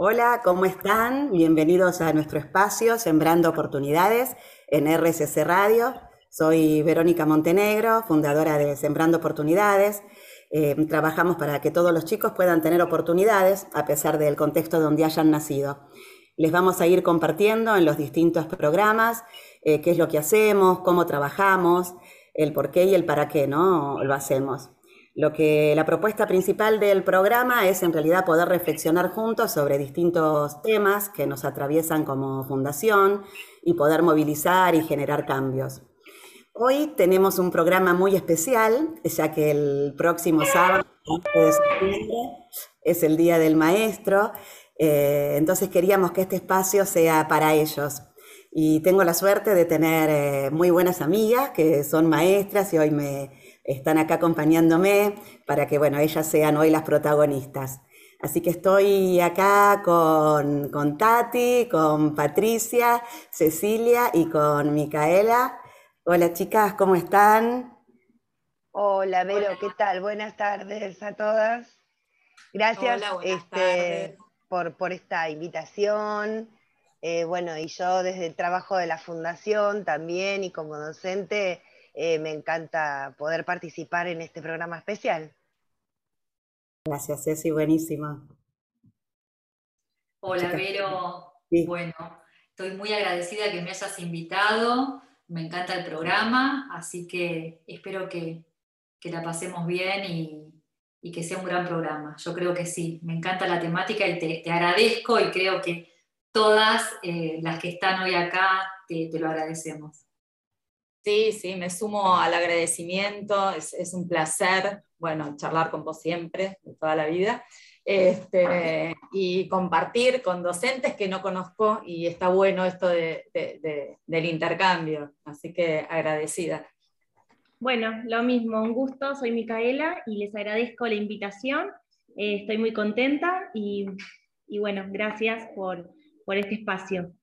Hola, ¿cómo están? Bienvenidos a nuestro espacio Sembrando Oportunidades en RSC Radio. Soy Verónica Montenegro, fundadora de Sembrando Oportunidades. Eh, trabajamos para que todos los chicos puedan tener oportunidades a pesar del contexto donde hayan nacido. Les vamos a ir compartiendo en los distintos programas eh, qué es lo que hacemos, cómo trabajamos, el por qué y el para qué, ¿no? Lo hacemos. Lo que la propuesta principal del programa es en realidad poder reflexionar juntos sobre distintos temas que nos atraviesan como fundación y poder movilizar y generar cambios. Hoy tenemos un programa muy especial, ya que el próximo sábado es el Día del Maestro, eh, entonces queríamos que este espacio sea para ellos. Y tengo la suerte de tener eh, muy buenas amigas que son maestras y hoy me, están acá acompañándome para que, bueno, ellas sean hoy las protagonistas. Así que estoy acá con, con Tati, con Patricia, Cecilia y con Micaela. Hola chicas, ¿cómo están? Hola Vero, ¿qué tal? Buenas tardes a todas. Gracias este, por, por, esta invitación. Eh, bueno, y yo desde el trabajo de la fundación también y como docente eh, me encanta poder participar en este programa especial. Gracias, Ceci, buenísima. Hola, Vero. Bueno, estoy muy agradecida que me hayas invitado. Me encanta el programa, así que espero que, la pasemos bien y, que sea un gran programa. Yo creo que sí, me encanta la temática y te, agradezco y creo que todas eh, las que están hoy acá te lo agradecemos. Sí, sí, me sumo al agradecimiento, es, un placer, bueno, charlar con vos siempre, de toda la vida, este, y compartir con docentes que no conozco y está bueno esto del intercambio, así que agradecida. Bueno, lo mismo, un gusto, soy Micaela y les agradezco la invitación, eh, estoy muy contenta y, bueno, gracias por, por este espacio.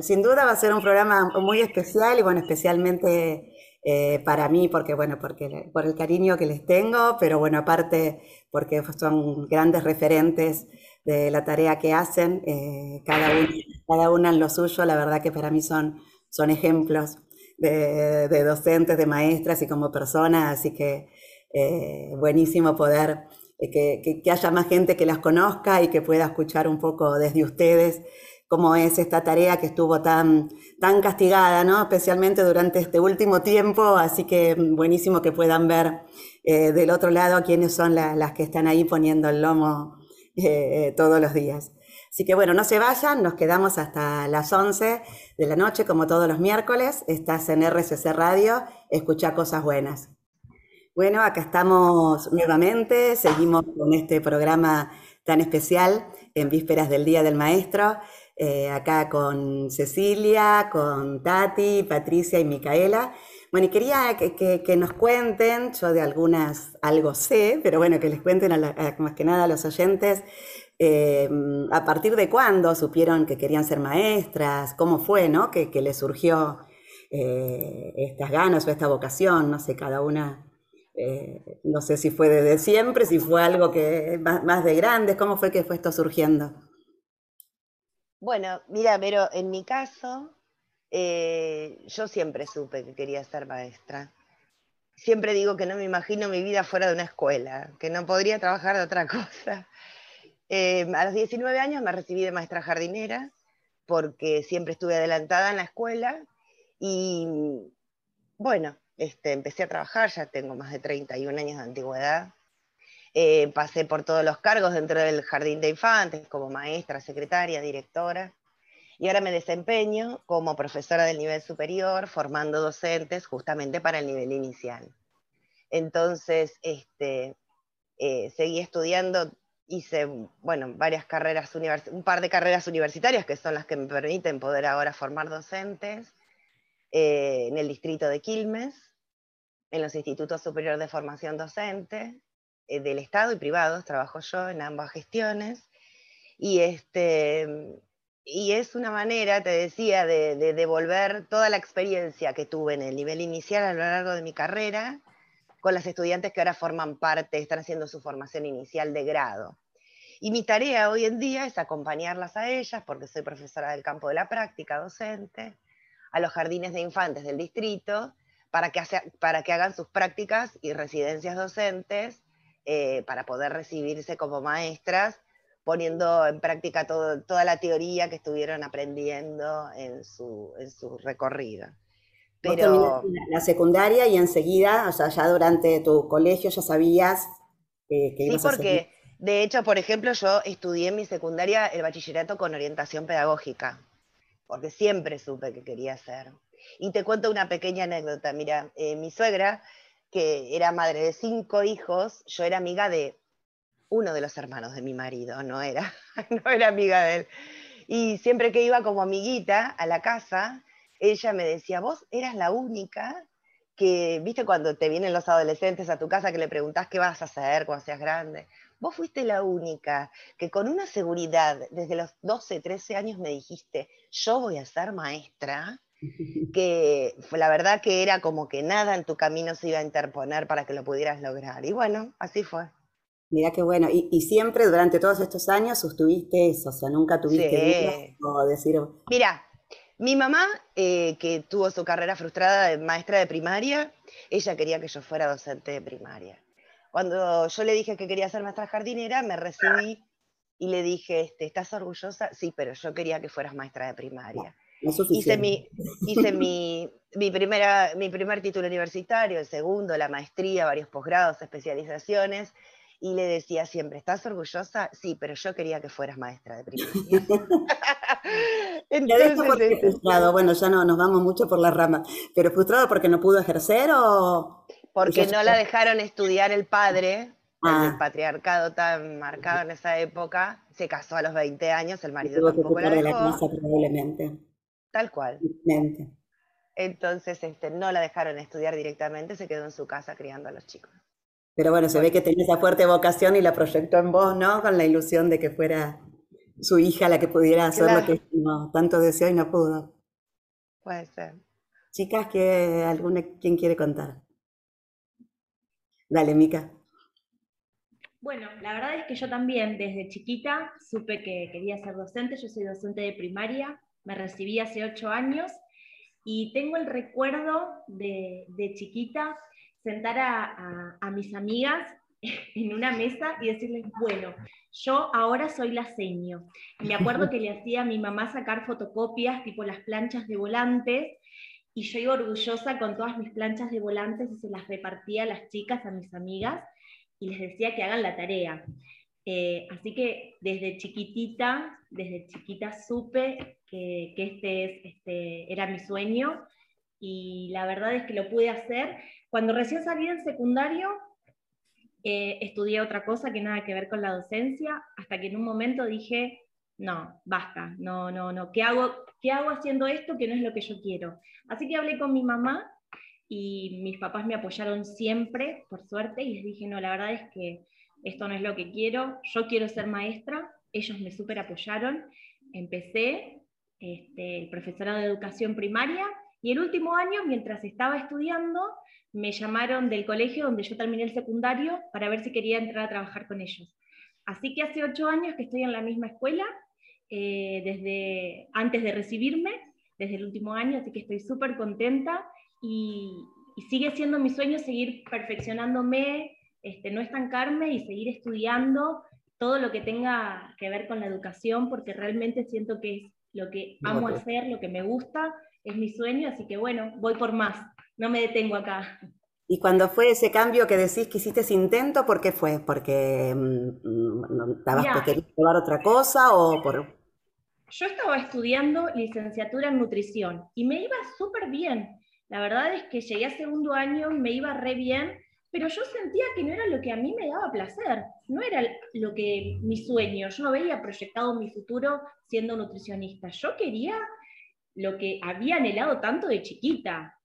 Sin duda va a ser un programa muy especial y bueno, especialmente eh, para mí, porque bueno, porque, por el cariño que les tengo, pero bueno, aparte porque son grandes referentes de la tarea que hacen, eh, cada, uno, cada una en lo suyo, la verdad que para mí son, son ejemplos de, docentes, de maestras y como personas, así que eh, buenísimo poder que, que haya más gente que las conozca y que pueda escuchar un poco desde ustedes cómo es esta tarea que estuvo tan, tan castigada, ¿no? especialmente durante este último tiempo, así que buenísimo que puedan ver eh, del otro lado quiénes son las que están ahí poniendo el lomo eh, todos los días. Así que bueno, no se vayan, nos quedamos hasta las 11 de la noche, como todos los miércoles. Estás en RCC Radio, escucha cosas buenas. Bueno, acá estamos nuevamente, seguimos con este programa tan especial en vísperas del Día del Maestro. Eh, acá con Cecilia, con Tati, Patricia y Micaela. Bueno, y quería que, nos cuenten, yo de algunas algo sé, pero bueno, que les cuenten más que nada a los oyentes, eh, a partir de cuándo supieron que querían ser maestras, cómo fue, ¿no? Que, les surgió eh, estas ganas o esta vocación, no sé, cada una, no sé si fue desde siempre, si fue algo que más, más de grandes, cómo fue que fue esto surgiendo. Bueno, mira, pero en mi caso, eh, yo siempre supe que quería ser maestra. Siempre digo que no me imagino mi vida fuera de una escuela, que no podría trabajar de otra cosa. Eh, a los 19 años me recibí de maestra jardinera porque siempre estuve adelantada en la escuela y bueno, este, empecé a trabajar, ya tengo más de 31 años de antigüedad eh, pasé por todos los cargos dentro del jardín de infantes, como maestra, secretaria, directora, y ahora me desempeño como profesora del nivel superior, formando docentes justamente para el nivel inicial. Entonces, este, eh, seguí estudiando, hice, bueno, varias carreras, un par de carreras universitarias que son las que me permiten poder ahora formar docentes eh, en el distrito de Quilmes, en los institutos superiores de formación docente, eh, del Estado y privados, trabajo yo en ambas gestiones, y, este, y es una manera, te decía, de, devolver toda la experiencia que tuve en el nivel inicial a lo largo de mi carrera con las estudiantes que ahora forman parte, están haciendo su formación inicial de grado. Y mi tarea hoy en día es acompañarlas a ellas, porque soy profesora del campo de la práctica, docente, a los jardines de infantes del distrito, para que, para que hagan sus prácticas y residencias docentes, eh, para poder recibirse como maestras, poniendo en práctica toda la teoría que estuvieron aprendiendo en su, en su recorrido. Pero... La secundaria y enseguida, o sea, ya durante tu colegio ya sabías que, que Sí, porque de hecho, por ejemplo, yo estudié en mi secundaria el bachillerato con orientación pedagógica, porque siempre supe que quería hacer. Y te cuento una pequeña anécdota. Mira, eh, mi suegra, que era madre de cinco hijos, yo era amiga de uno de los hermanos de mi marido, no era, no era amiga de él. Y siempre que iba como amiguita a la casa, ella me decía, vos eras la única que, viste, cuando te vienen los adolescentes a tu casa que le preguntás qué vas a hacer cuando seas grande. Vos fuiste la única que con una seguridad desde los 12, 13 años me dijiste, yo voy a ser maestra, que la verdad que era como que nada en tu camino se iba a interponer para que lo pudieras lograr. Y bueno, así fue. Mira qué bueno. Y, siempre durante todos estos años sostuviste eso, o sea, nunca tuviste sí. decir... Mira, mi mamá, eh, que tuvo su carrera frustrada de maestra de primaria, ella quería que yo fuera docente de primaria. Cuando yo le dije que quería ser maestra jardinera, me recibí y le dije, este, ¿estás orgullosa? Sí, pero yo quería que fueras maestra de primaria. Hice mi, hice mi, mi, primera, mi primer título universitario, el segundo, la maestría, varios posgrados, especializaciones, y le decía siempre, ¿estás orgullosa? Sí, pero yo quería que fueras maestra de primaria. Entonces, porque este, frustrado, bueno, ya no nos vamos mucho por la rama, pero frustrado porque no pudo ejercer o... Porque no la dejaron estudiar el padre, el ah. patriarcado tan marcado en esa época, se casó a los 20 años, el marido tampoco la dejó. la probablemente. Tal cual. Entonces este, no la dejaron estudiar directamente, se quedó en su casa criando a los chicos. Pero bueno, se ve que tenía esa fuerte vocación y la proyectó en vos, ¿no? Con la ilusión de que fuera su hija la que pudiera hacer lo que tanto deseó y no pudo. Puede ser. Chicas, ¿qué, alguna, ¿quién quiere contar? Dale, Mica. Bueno, la verdad es que yo también desde chiquita supe que quería ser docente. Yo soy docente de primaria, me recibí hace ocho años y tengo el recuerdo de, de chiquita sentar a, mis amigas en una mesa y decirles, bueno, yo ahora soy la seño. Me acuerdo que le hacía a mi mamá sacar fotocopias, tipo las planchas de volantes, y yo iba orgullosa con todas mis planchas de volantes y se las repartía a las chicas, a mis amigas, y les decía que hagan la tarea. Eh, así que desde chiquitita, desde chiquita supe que, este, es, este era mi sueño y la verdad es que lo pude hacer. Cuando recién salí del secundario, eh, estudié otra cosa que nada que ver con la docencia, hasta que en un momento dije, no, basta, no, no, no, ¿qué hago, ¿qué hago haciendo esto que no es lo que yo quiero? Así que hablé con mi mamá y mis papás me apoyaron siempre, por suerte, y les dije, no, la verdad es que esto no es lo que quiero, yo quiero ser maestra, ellos me súper apoyaron, empecé este, el profesorado de educación primaria y el último año, mientras estaba estudiando, me llamaron del colegio donde yo terminé el secundario para ver si quería entrar a trabajar con ellos. Así que hace ocho años que estoy en la misma escuela, eh, desde antes de recibirme, desde el último año, así que estoy súper contenta y, sigue siendo mi sueño seguir perfeccionándome, este, no estancarme y seguir estudiando todo lo que tenga que ver con la educación, porque realmente siento que es lo que amo hacer, lo que me gusta es mi sueño, así que bueno, voy por más, no me detengo acá. Y cuando fue ese cambio que decís que hiciste ese intento, ¿por qué fue? ¿Porque mm, estabas queriendo probar otra cosa o por...? Yo estaba estudiando licenciatura en nutrición y me iba súper bien. La verdad es que llegué a segundo año, me iba re bien, pero yo sentía que no era lo que a mí me daba placer, no era lo que mi sueño, yo no veía proyectado mi futuro siendo nutricionista, yo quería lo que había anhelado tanto de chiquita.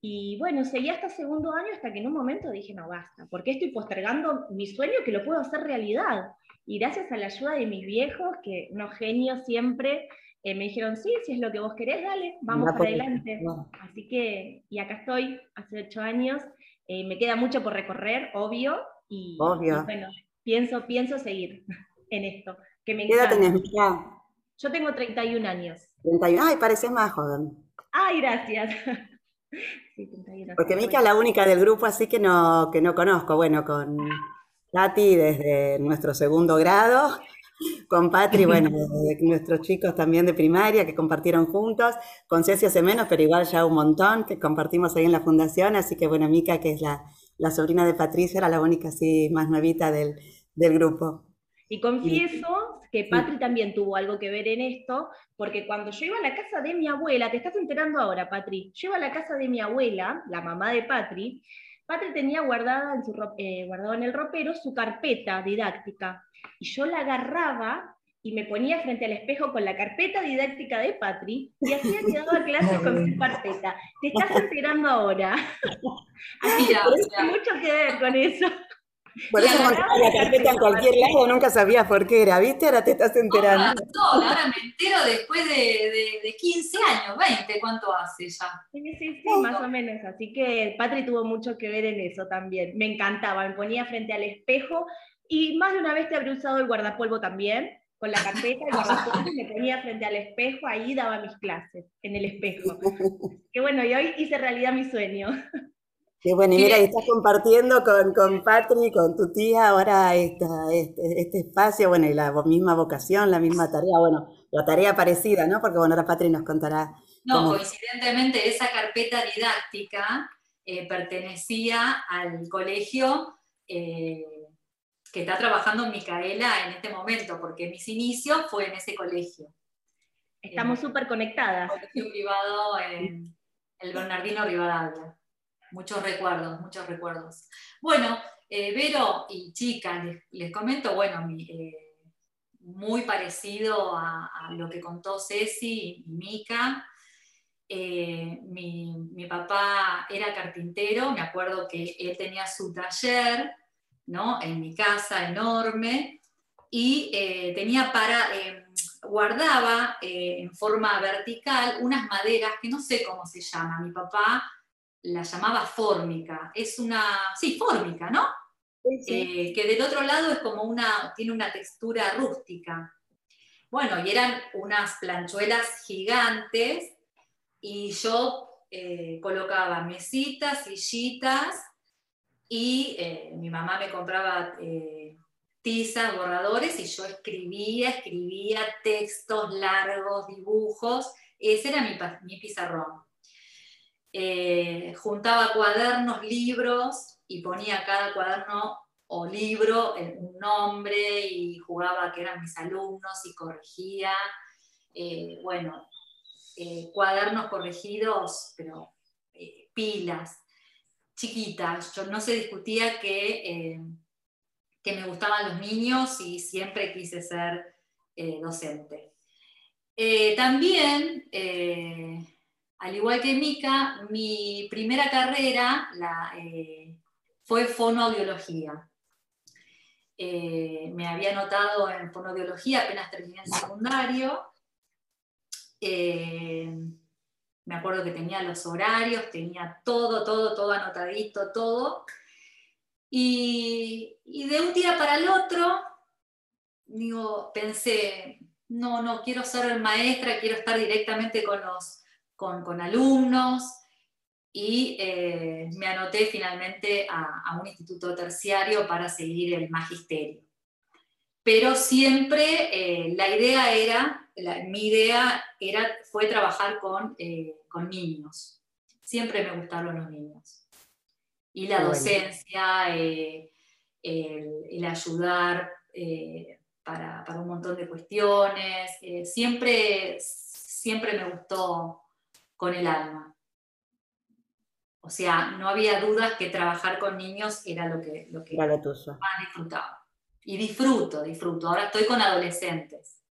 Y bueno, seguí hasta segundo año hasta que en un momento dije, no, basta, porque estoy postergando mi sueño que lo puedo hacer realidad. Y gracias a la ayuda de mis viejos, que unos genios siempre, eh, me dijeron, sí, si es lo que vos querés, dale, vamos para adelante. Así que, y acá estoy, hace ocho años, eh, me queda mucho por recorrer, obvio, y, obvio. bueno, pienso, pienso seguir. en esto, que me ¿Qué edad tenés, Mica? Yo tengo 31 años. 31. Ay, pareces más joven. Ay, gracias. Sí, 31. Porque Mica es la única del grupo así que no, que no conozco. Bueno, con Tati desde nuestro segundo grado, con Patri, bueno, nuestros chicos también de primaria que compartieron juntos, con Ceci hace menos, pero igual ya un montón que compartimos ahí en la fundación, así que bueno, Mica, que es la, la sobrina de Patricia, era la única así más nuevita del, del grupo. Y confieso que Patri también tuvo algo que ver en esto, porque cuando yo iba a la casa de mi abuela, te estás enterando ahora, Patri, yo iba a la casa de mi abuela, la mamá de Patri, Patri tenía guardada en su, eh, guardado en el ropero su carpeta didáctica, y yo la agarraba y me ponía frente al espejo con la carpeta didáctica de Patri, y hacía que daba clases con su carpeta. Te estás enterando ahora. Así que tiene mucho que ver con eso. Por eso verdad la carpeta en cualquier lado, nunca sabías por qué era, ¿viste? Ahora te estás enterando. No, ahora me entero después de, de- de 15 años, 20, ¿cuánto hace ya? Sí, sí, sí, más o menos. Así que Patri tuvo mucho que ver en eso también. Me encantaba, me ponía frente al espejo y más de una vez te habré usado el guardapolvo también, con la carpeta, el guardapolvo, y me ponía frente al espejo, ahí daba mis clases, en el espejo. Que bueno, y hoy hice realidad mi sueño. Qué bueno, y mira, y estás compartiendo con, con Patri, con tu tía, ahora esta, este, este espacio, bueno, y la misma vocación, la misma tarea, bueno, la tarea parecida, ¿no? Porque bueno, ahora Patri nos contará No, cómo. coincidentemente esa carpeta didáctica eh, pertenecía al colegio eh, que está trabajando Micaela en este momento, porque mis inicios fue en ese colegio, Estamos súper conectadas. colegio privado en el Bernardino Rivadavia. Muchos recuerdos, muchos recuerdos. Bueno, eh, Vero y chicas, les, comento, bueno, eh, muy parecido a, lo que contó Ceci y Mica. Eh, mi, mi papá era carpintero, me acuerdo que él tenía su taller, ¿no? En mi casa enorme, y eh, tenía para, eh, guardaba en forma vertical unas maderas que no sé cómo se llama, mi papá la llamaba fórmica, es una, sí, fórmica, ¿no? Eh, que del otro lado es como una, tiene una textura rústica. Bueno, y eran unas planchuelas gigantes y yo eh, colocaba mesitas, sillitas y eh, mi mamá me compraba tizas, borradores y yo escribía, escribía textos largos, dibujos. Ese era mi, mi pizarrón. Eh, juntaba cuadernos, libros y ponía cada cuaderno o libro un nombre y jugaba que eran mis alumnos y corregía. Eh, bueno, eh, cuadernos corregidos, pero pilas, chiquitas. Yo no se discutía que, que me gustaban los niños y siempre quise ser docente. También, al igual que Mica, mi primera carrera eh, fue fonoaudiología. Eh, me había anotado en fonoaudiología, apenas terminé el secundario. Eh, me acuerdo que tenía los horarios, tenía todo, todo, todo anotadito, todo. Y, y de un día para el otro, digo, pensé, no, no, quiero ser maestra, quiero estar directamente con los con, con alumnos y eh, me anoté finalmente a, a, un instituto terciario para seguir el magisterio. Pero siempre eh, la idea era, la, mi idea era, fue trabajar con, eh, con, niños. Siempre me gustaron los niños. Y la docencia, el, el, ayudar para, para, un montón de cuestiones, siempre, siempre me gustó con el alma. O sea, no había dudas que trabajar con niños era lo que, lo que más disfrutaba. Y disfruto, disfruto. Ahora estoy con adolescentes.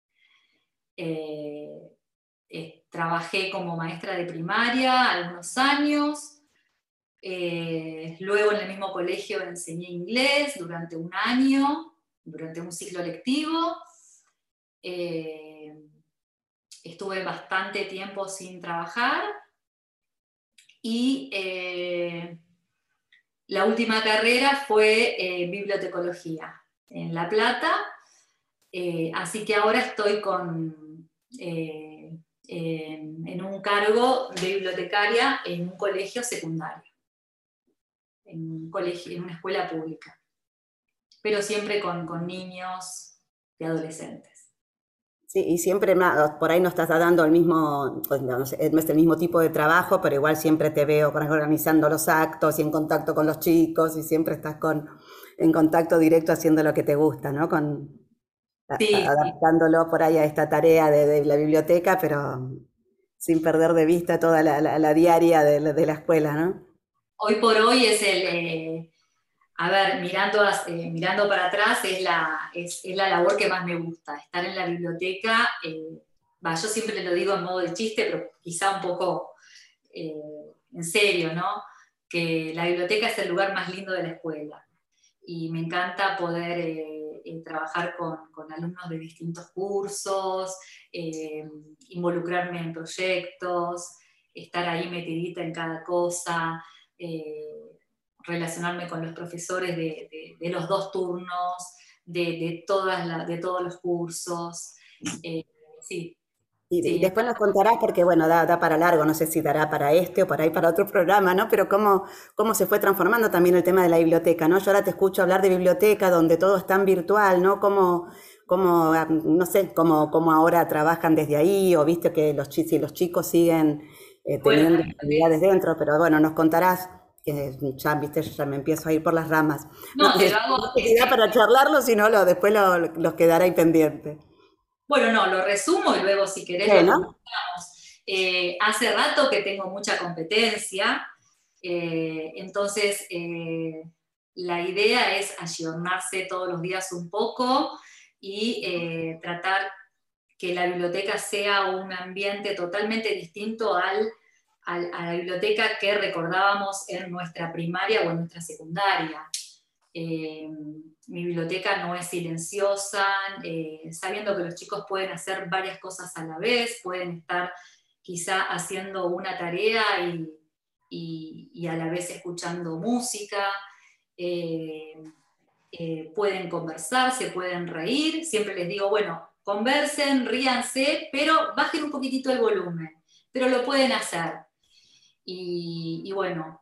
Eh, eh, trabajé como maestra de primaria algunos años. Eh, luego en el mismo colegio enseñé inglés durante un año, durante un ciclo lectivo. Eh, estuve bastante tiempo sin trabajar y eh, la última carrera fue eh, bibliotecología en La Plata Eh, así que ahora estoy con, en un cargo de bibliotecaria en un colegio secundario, en, un colegio, en una escuela pública, pero siempre con, con niños y adolescentes. Sí, y siempre por ahí no estás dando el mismo, pues, no, es el mismo tipo de trabajo, pero igual siempre te veo organizando los actos y en contacto con los chicos y siempre estás con, en contacto directo haciendo lo que te gusta, ¿no? Con, adaptándolo por ahí a esta tarea de, la biblioteca, pero sin perder de vista toda la, diaria de, la escuela, ¿no? Hoy por hoy es el, eh, a ver, mirando, eh, mirando para atrás, es la, es, la labor que más me gusta, estar en la biblioteca. Eh, yo siempre lo digo en modo de chiste, pero quizá un poco eh, en serio, ¿no? Que la biblioteca es el lugar más lindo de la escuela. Y me encanta poder trabajar con, con, alumnos de distintos cursos, involucrarme en proyectos, estar ahí metidita en cada cosa relacionarme con los profesores de, los dos turnos, de, todas de todos los cursos. Eh, sí. Y después nos contarás, porque bueno, da, para largo, no sé si dará para este o para ahí para otro programa, ¿no? Pero cómo, cómo se fue transformando también el tema de la biblioteca, ¿no? Yo ahora te escucho hablar de biblioteca, donde todo es tan virtual, ¿no? Cómo, cómo no sé, cómo, cómo ahora trabajan desde ahí, o viste que los, chicos, los chicos siguen eh, teniendo actividades dentro, pero bueno, nos contarás que ya, viste, ya me empiezo a ir por las ramas. No, pero hago... para charlarlo, si no, lo, después los quedará ahí pendiente. Bueno, no, lo resumo y luego si querés lo eh, hace rato que tengo mucha competencia, eh, entonces eh, la idea es ayornarse todos los días un poco y tratar que la biblioteca sea un ambiente totalmente distinto al a, la biblioteca que recordábamos en nuestra primaria o en nuestra secundaria. Eh, mi biblioteca no es silenciosa, eh, sabiendo que los chicos pueden hacer varias cosas a la vez, pueden estar quizá haciendo una tarea y, a la vez escuchando música, eh, pueden conversar, se pueden reír, siempre les digo, bueno, conversen, ríanse, pero bajen un poquitito el volumen, pero lo pueden hacer y, bueno,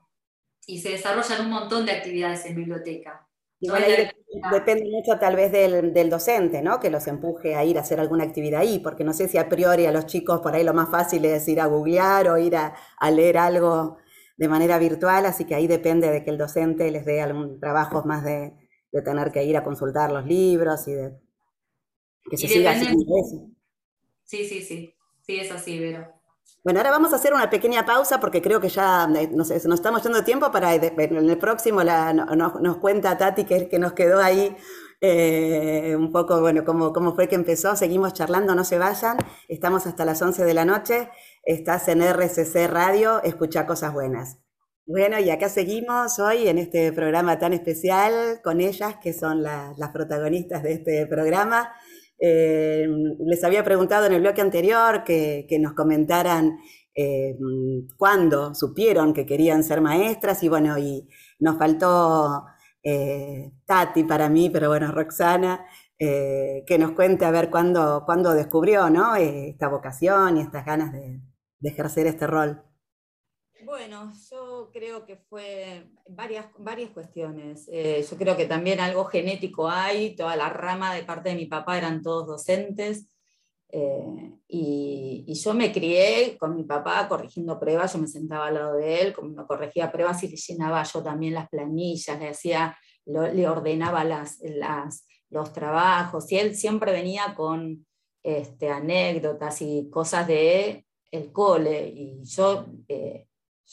y se desarrollan un montón de actividades en biblioteca. depende mucho tal vez del, docente, ¿no? Que los empuje a ir a hacer alguna actividad ahí, porque no sé si a priori a los chicos por ahí lo más fácil es ir a googlear o ir a, leer algo de manera virtual, así que ahí depende de que el docente les dé algún trabajo más de, tener que ir a consultar los libros y de que se siga haciendo eso. Sí, sí, sí, sí, es así, Vero. Bueno, ahora vamos a hacer una pequeña pausa porque creo que ya eh, nos, estamos yendo tiempo para en el próximo nos, cuenta Tati que, que nos quedó ahí eh, un poco, bueno, cómo, cómo fue que empezó. Seguimos charlando, no se vayan. Estamos hasta las 11 de la noche. Estás en RCC Radio, escucha cosas buenas. Bueno, y acá seguimos hoy en este programa tan especial con ellas, que son las protagonistas de este programa. Eh, les había preguntado en el bloque anterior que, nos comentaran eh, cuándo supieron que querían ser maestras y bueno, y nos faltó eh, Tati para mí, pero bueno, Roxana, que nos cuente a ver cuándo, cuándo descubrió ¿no? esta vocación y estas ganas de ejercer este rol. Bueno, yo creo que fue varias, varias cuestiones. Eh, yo creo que también algo genético hay, toda la rama de parte de mi papá eran todos docentes. Eh, y, yo me crié con mi papá corrigiendo pruebas, yo me sentaba al lado de él, como corregía pruebas y le llenaba yo también las planillas, le, hacía, le ordenaba las, los trabajos, y él siempre venía con este, anécdotas y cosas de el cole, y yo eh,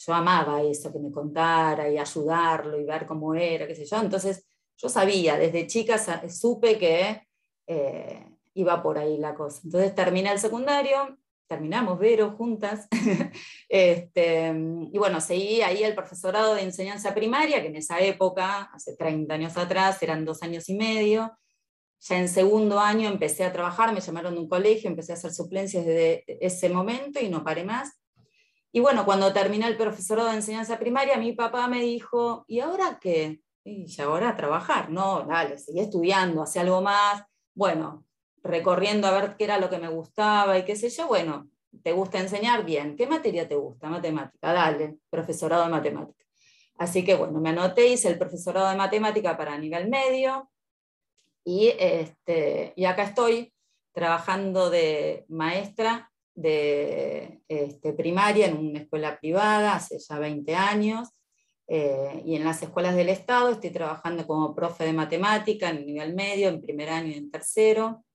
yo amaba eso, que me contara y ayudarlo y ver cómo era, qué sé yo. Entonces yo sabía, desde chica supe que eh, iba por ahí la cosa. Entonces terminé el secundario, terminamos Vero juntas, este, y bueno, seguí ahí el profesorado de enseñanza primaria, que en esa época, hace 30 años atrás, eran dos años y medio. Ya en segundo año empecé a trabajar, me llamaron de un colegio, empecé a hacer suplencias desde ese momento y no paré más. Y bueno, cuando terminé el profesorado de enseñanza primaria, mi papá me dijo, ¿y ahora qué? Y ahora trabajar, no, dale, seguí estudiando, hace algo más. Bueno, recorriendo a ver qué era lo que me gustaba y qué sé yo, bueno, ¿te gusta enseñar? Bien. ¿Qué materia te gusta? Matemática. Dale, profesorado de matemática. Así que bueno, me anoté, hice el profesorado de matemática para nivel medio y, este, y acá estoy trabajando de maestra de este, primaria en una escuela privada hace ya 20 años. Eh, y en las escuelas del Estado estoy trabajando como profe de matemática en nivel medio, en primer año y en tercero.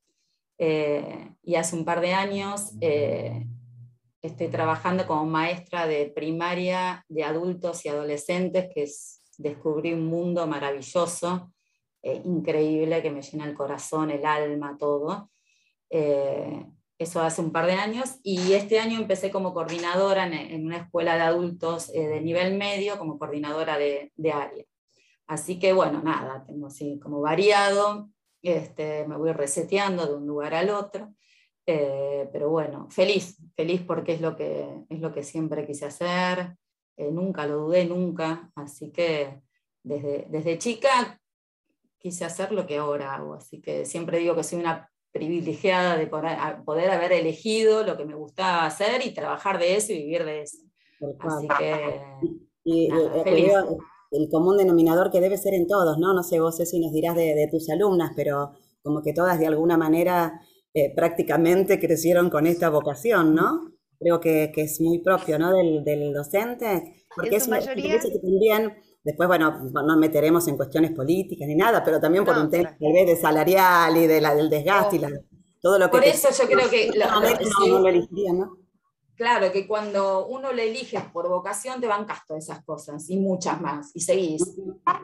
Eh, y hace un par de años eh, estoy trabajando como maestra de primaria de adultos y adolescentes, que es descubrí un mundo maravilloso, increíble, que me llena el corazón, el alma, todo. Eso hace un par de años y este año empecé como coordinadora en, una escuela de adultos eh, de nivel medio, como coordinadora de, área. Así que bueno, nada, tengo así como variado, este, me voy reseteando de un lugar al otro, eh, pero bueno, feliz, feliz porque es lo que, es lo que siempre quise hacer, eh, nunca lo dudé, nunca, así que desde, desde chica quise hacer lo que ahora hago, así que siempre digo que soy una privilegiada de poder, haber elegido lo que me gustaba hacer y trabajar de eso y vivir de eso. Así que... Y, eh, el común denominador que debe ser en todos, ¿no? No sé, vos si nos dirás de, tus alumnas, pero como que todas de alguna manera eh, prácticamente crecieron con esta vocación, ¿no? Creo que, es muy propio, ¿no? Del, docente, porque es mayoría... que también Después, bueno, no meteremos en cuestiones políticas ni nada, pero también por un tema vez de salarial y de la, del desgaste y la, todo lo que... Por eso yo creo que... Claro, que cuando uno le elige por vocación te van todas esas cosas y muchas más, y seguís.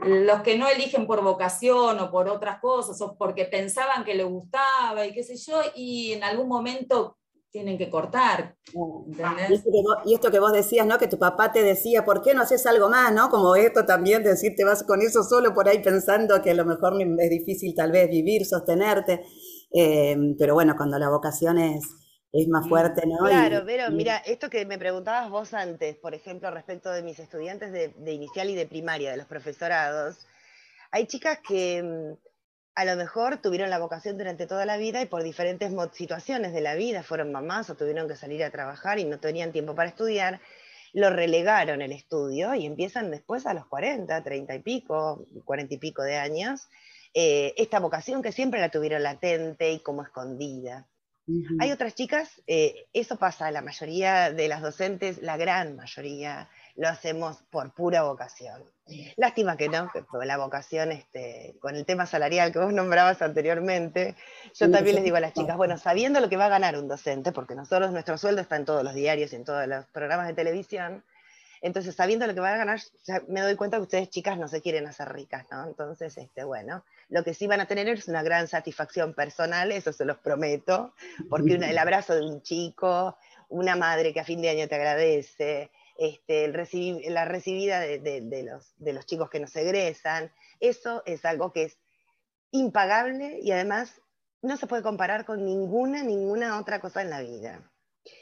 Los que no eligen por vocación o por otras cosas, o porque pensaban que le gustaba y qué sé yo, y en algún momento tienen que cortar. Y esto, que vos, decías, ¿no? Que tu papá te decía, ¿por qué no haces algo más, no? Como esto también, decir, te vas con eso solo por ahí pensando que a lo mejor es difícil tal vez vivir, sostenerte. Em, pero bueno, cuando la vocación es, es más fuerte, ¿no? Claro, pero mira, esto que me preguntabas vos antes, por ejemplo, respecto de mis estudiantes de, de inicial y de primaria, de los profesorados, hay chicas que mm, a lo mejor tuvieron la vocación durante toda la vida y por diferentes situaciones de la vida, fueron mamás o tuvieron que salir a trabajar y no tenían tiempo para estudiar, lo relegaron el estudio y empiezan después a los 40, 30 y pico, 40 y pico de años, eh, esta vocación que siempre la tuvieron latente y como escondida. Hay otras chicas, eh, eso pasa la mayoría de las docentes, la gran mayoría, lo hacemos por pura vocación. Lástima que no, que la vocación, este, con el tema salarial que vos nombrabas anteriormente, yo también les digo a las chicas, bueno, sabiendo lo que va a ganar un docente, porque nosotros nuestro sueldo está en todos los diarios y en todos los programas de televisión, entonces sabiendo lo que va a ganar, me doy cuenta que ustedes chicas no se quieren hacer ricas, ¿no? Entonces, este, bueno, lo que sí van a tener es una gran satisfacción personal, eso se los prometo, porque el abrazo de un chico, una madre que a fin de año te agradece, este, la recibida de, los, de los chicos que nos egresan. Eso es algo que es impagable y además no se puede comparar con ninguna, ninguna otra cosa en la vida.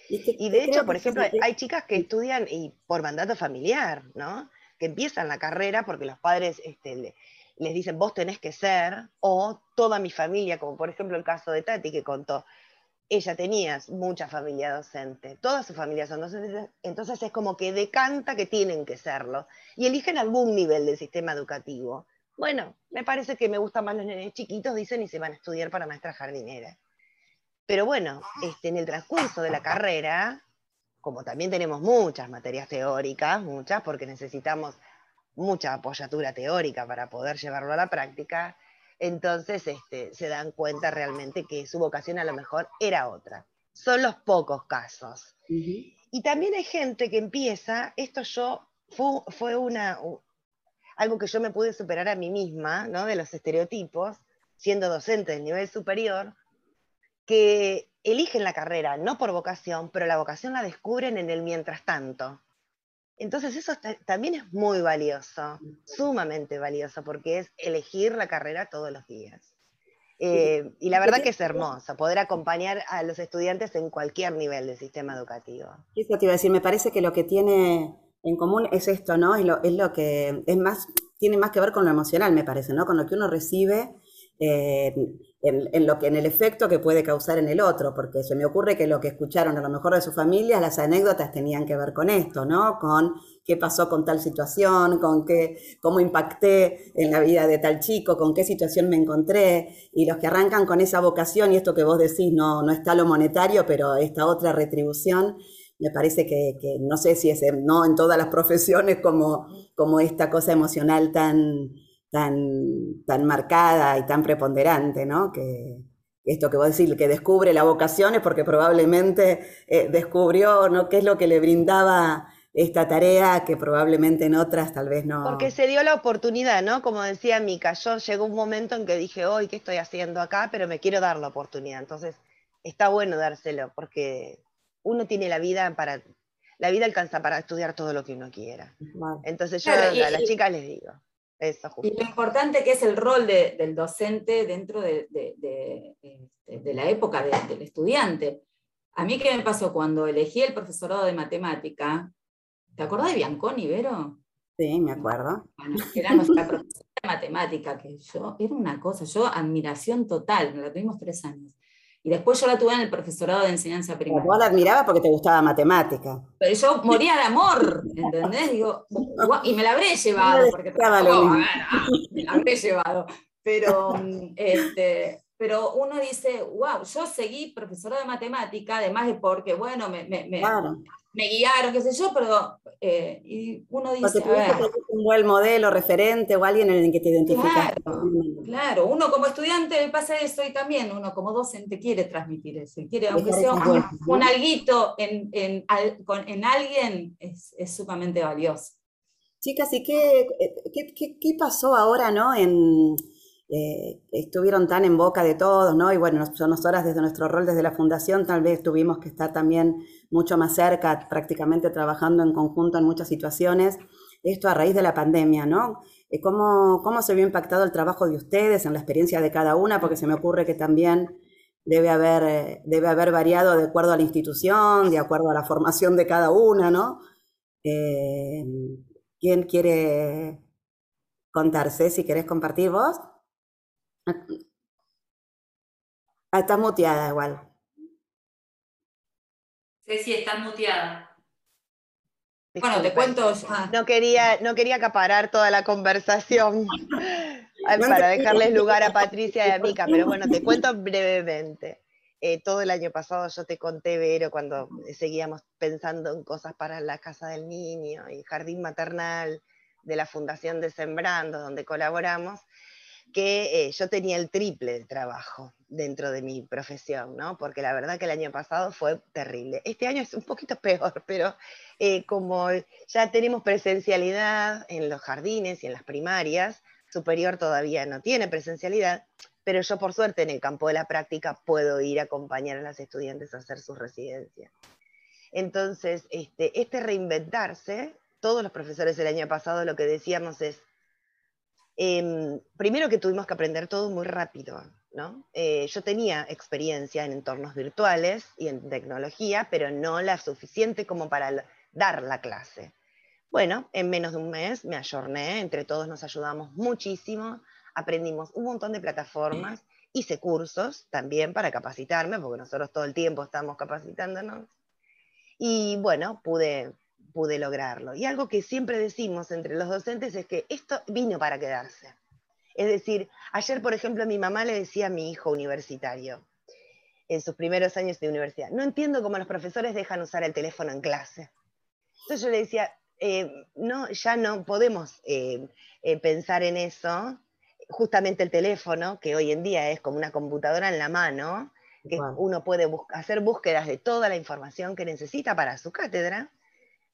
Y, de hecho, por ejemplo, hay chicas que estudian y por mandato familiar, ¿no? Que empiezan la carrera porque los padres este, les dicen, vos tenés que ser, o toda mi familia, como por ejemplo el caso de Tati que contó, ella tenía mucha familia docente, todas sus familias son docentes, entonces es como que decanta que tienen que serlo y eligen algún nivel del sistema educativo. Bueno, me parece que me gustan más los nenes chiquitos, dicen, y se van a estudiar para maestra jardinera. Pero bueno, este, en el transcurso de la carrera, como también tenemos muchas materias teóricas, muchas, porque necesitamos mucha apoyatura teórica para poder llevarlo a la práctica, entonces este, se dan cuenta realmente que su vocación a lo mejor era otra. Son los pocos casos. Y también hay gente que empieza, esto yo, fue, una, algo que yo me pude superar a mí misma, ¿no? de los estereotipos, siendo docente del nivel superior, que eligen la carrera no por vocación, pero la vocación la descubren en el mientras tanto. Entonces eso también es muy valioso, sumamente valioso, porque es elegir la carrera todos los días. Eh, y la verdad que es hermoso poder acompañar a los estudiantes en cualquier nivel del sistema educativo. Eso te iba a decir, me parece que lo que tiene en común es esto, ¿no? Es lo, es lo que es más, tiene más que ver con lo emocional, me parece, ¿no? Con lo que uno recibe eh, en, lo que, en el efecto que puede causar en el otro, porque se me ocurre que lo que escucharon a lo mejor de su familia, las anécdotas tenían que ver con esto, ¿no? Con qué pasó con tal situación, con qué, cómo impacté en la vida de tal chico, con qué situación me encontré, y los que arrancan con esa vocación, y esto que vos decís no, no está lo monetario, pero esta otra retribución, me parece que, no sé si es no en todas las profesiones como, como esta cosa emocional tan tan, tan marcada y tan preponderante, ¿no? Que esto que vos decís, que descubre la vocación es porque probablemente eh, descubrió, ¿no? ¿Qué es lo que le brindaba esta tarea que probablemente en otras tal vez no. Porque se dio la oportunidad, ¿no? Como decía Mica, yo llegó un momento en que dije, hoy, ¿qué estoy haciendo acá? Pero me quiero dar la oportunidad. Entonces, está bueno dárselo, porque uno tiene la vida para. La vida alcanza para estudiar todo lo que uno quiera. Entonces, yo a las chicas les digo. Y lo importante que es el rol del docente dentro de, la época del estudiante. A mí, ¿qué me pasó cuando elegí el profesorado de matemática? ¿Te acuerdas de Bianconi, Vero? Sí, me acuerdo. Bueno, era nuestra profesora de matemática, que yo, era una cosa, yo admiración total, la tuvimos tres años. Y después yo la tuve en el profesorado de enseñanza primaria. Vos la admirabas porque te gustaba matemática. Pero yo moría de amor, ¿entendés? Digo, y me la habré llevado, porque me la habré llevado. Pero, este, pero uno dice, wow, yo seguí profesora de matemática, además de porque, bueno, me, me, me guiaron, qué sé yo, pero eh, y uno dice, a ver, un buen modelo, referente o alguien en el que te identificas. Claro, uno como estudiante le pasa eso y también uno como docente quiere transmitir eso, quiere, aunque sea un, alguito en, en, en alguien, es, es, sumamente valioso. Chicas, ¿y qué, qué, qué, qué pasó ahora, no? En, eh, estuvieron tan en boca de todos, ¿no? Y bueno, nosotras desde nuestro rol desde la fundación tal vez tuvimos que estar también mucho más cerca, prácticamente trabajando en conjunto en muchas situaciones. Esto a raíz de la pandemia, ¿no? Eh, ¿Cómo, ¿Cómo se vio impactado el trabajo de ustedes en la experiencia de cada una? Porque se me ocurre que también debe haber, eh, debe haber variado de acuerdo a la institución, de acuerdo a la formación de cada una, ¿no? ¿Quién quiere contarse? Si querés compartir vos. Ah, está muteada igual. Ceci, está muteada. Bueno, te cuento. No, quería, no quería acaparar toda la conversación para dejarles lugar a Patricia y a Mica, pero bueno, te cuento brevemente. Eh, todo el año pasado yo te conté, Vero, cuando seguíamos pensando en cosas para la casa del niño y jardín maternal de la Fundación de Sembrando, donde colaboramos, que eh, yo tenía el triple de trabajo dentro de mi profesión, ¿no? Porque la verdad que el año pasado fue terrible. Este año es un poquito peor, pero eh, como ya tenemos presencialidad en los jardines y en las primarias, superior todavía no tiene presencialidad, pero yo por suerte en el campo de la práctica puedo ir a acompañar a las estudiantes a hacer sus residencias. Entonces, este, este reinventarse, todos los profesores el año pasado lo que decíamos es, Em, primero que tuvimos que aprender todo muy rápido, ¿no? Eh, yo tenía experiencia en entornos virtuales y en tecnología, pero no la suficiente como para dar la clase. Bueno, en menos de un mes me ayorné, entre todos nos ayudamos muchísimo, aprendimos un montón de plataformas, hice cursos también para capacitarme, porque nosotros todo el tiempo estamos capacitándonos. Y bueno, pude pude lograrlo. Y algo que siempre decimos entre los docentes es que esto vino para quedarse. Es decir, ayer, por ejemplo, mi mamá le decía a mi hijo universitario, en sus primeros años de universidad, no entiendo cómo los profesores dejan usar el teléfono en clase. Entonces yo le decía, eh, no, ya no podemos eh, eh, pensar en eso. Justamente el teléfono, que hoy en día es como una computadora en la mano, que uno puede hacer búsquedas de toda la información que necesita para su cátedra,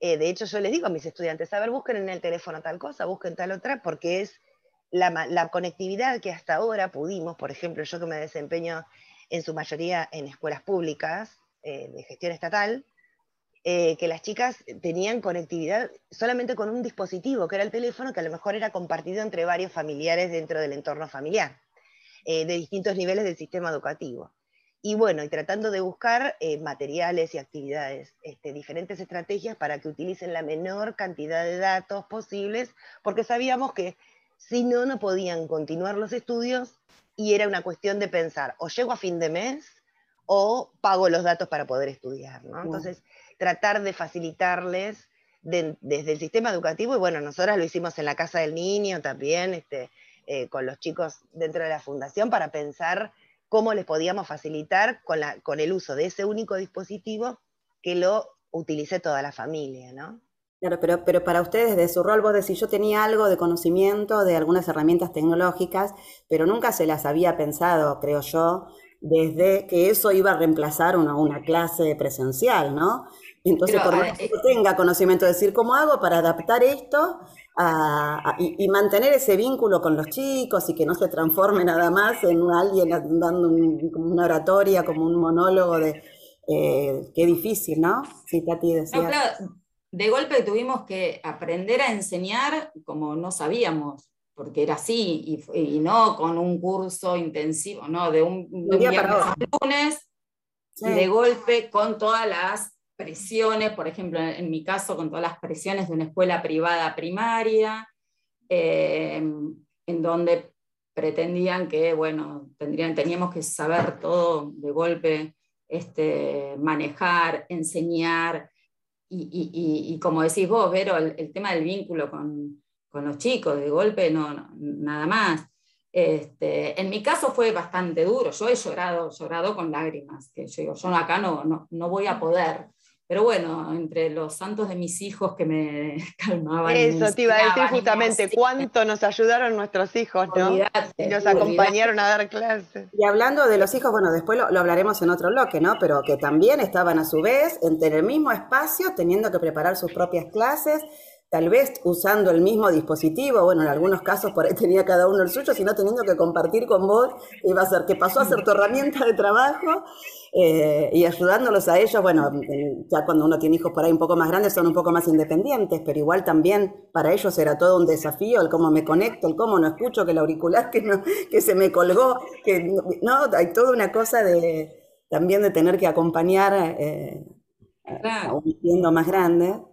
eh, de hecho, yo les digo a mis estudiantes, a ver, busquen en el teléfono tal cosa, busquen tal otra, porque es la, conectividad que hasta ahora pudimos, por ejemplo, yo que me desempeño en su mayoría en escuelas públicas eh, de gestión estatal, eh, que las chicas tenían conectividad solamente con un dispositivo, que era el teléfono, que a lo mejor era compartido entre varios familiares dentro del entorno familiar, de distintos niveles del sistema educativo. Y bueno, y tratando de buscar eh, materiales y actividades, este, diferentes estrategias para que utilicen la menor cantidad de datos posibles, porque sabíamos que si no, no podían continuar los estudios y era una cuestión de pensar, o llego a fin de mes o pago los datos para poder estudiar, ¿no? Entonces, tratar de facilitarles desde el sistema educativo, y bueno, nosotras lo hicimos en la Casa del Niño también, este, eh, con los chicos dentro de la fundación, para pensar cómo les podíamos facilitar con, la, con el uso de ese único dispositivo que lo utilice toda la familia, ¿no? Claro, pero, pero para ustedes, de su rol, vos decís, yo tenía algo de conocimiento de algunas herramientas tecnológicas, pero nunca se las había pensado, creo yo, desde que eso iba a reemplazar una, una clase presencial, ¿no? Entonces, por más que tenga conocimiento, de decir, ¿cómo hago para adaptar esto y, mantener ese vínculo con los chicos y que no se transforme nada más en alguien dando una oratoria, como un monólogo de eh, qué difícil, ¿no? Sí, Tati decía. de golpe tuvimos que aprender a enseñar como no sabíamos, porque era así, y, no con un curso intensivo, no, de un, de lunes, de golpe con todas las presiones, por ejemplo, en, mi caso, con todas las presiones de una escuela privada primaria, eh, en donde pretendían que, bueno, tendrían, teníamos que saber todo de golpe, este, manejar, enseñar, y, como decís vos, Vero, el, tema del vínculo con, los chicos, de golpe no, nada más. Este, en mi caso fue bastante duro, yo he llorado, llorado con lágrimas, que yo digo, yo acá no, no, no voy a poder. Pero bueno, entre los santos de mis hijos que me calmaban. Eso te iba a decir justamente, cuánto nos ayudaron nuestros hijos, ¿no? y nos acompañaron a dar clases. Y hablando de los hijos, bueno, después lo, hablaremos en otro bloque, ¿no? Pero que también estaban a su vez en el mismo espacio, teniendo que preparar sus propias clases, tal vez usando el mismo dispositivo, bueno, en algunos casos por ahí tenía cada uno el suyo, sino teniendo que compartir con vos, iba a ser que pasó a ser tu herramienta de trabajo eh, y ayudándolos a ellos, bueno, eh, ya cuando uno tiene hijos por ahí un poco más grandes son un poco más independientes, pero igual también para ellos era todo un desafío el cómo me conecto, el cómo no escucho, que el auricular que, no, que se me colgó, que no, hay toda una cosa de también de tener que acompañar eh, a un siendo más grande.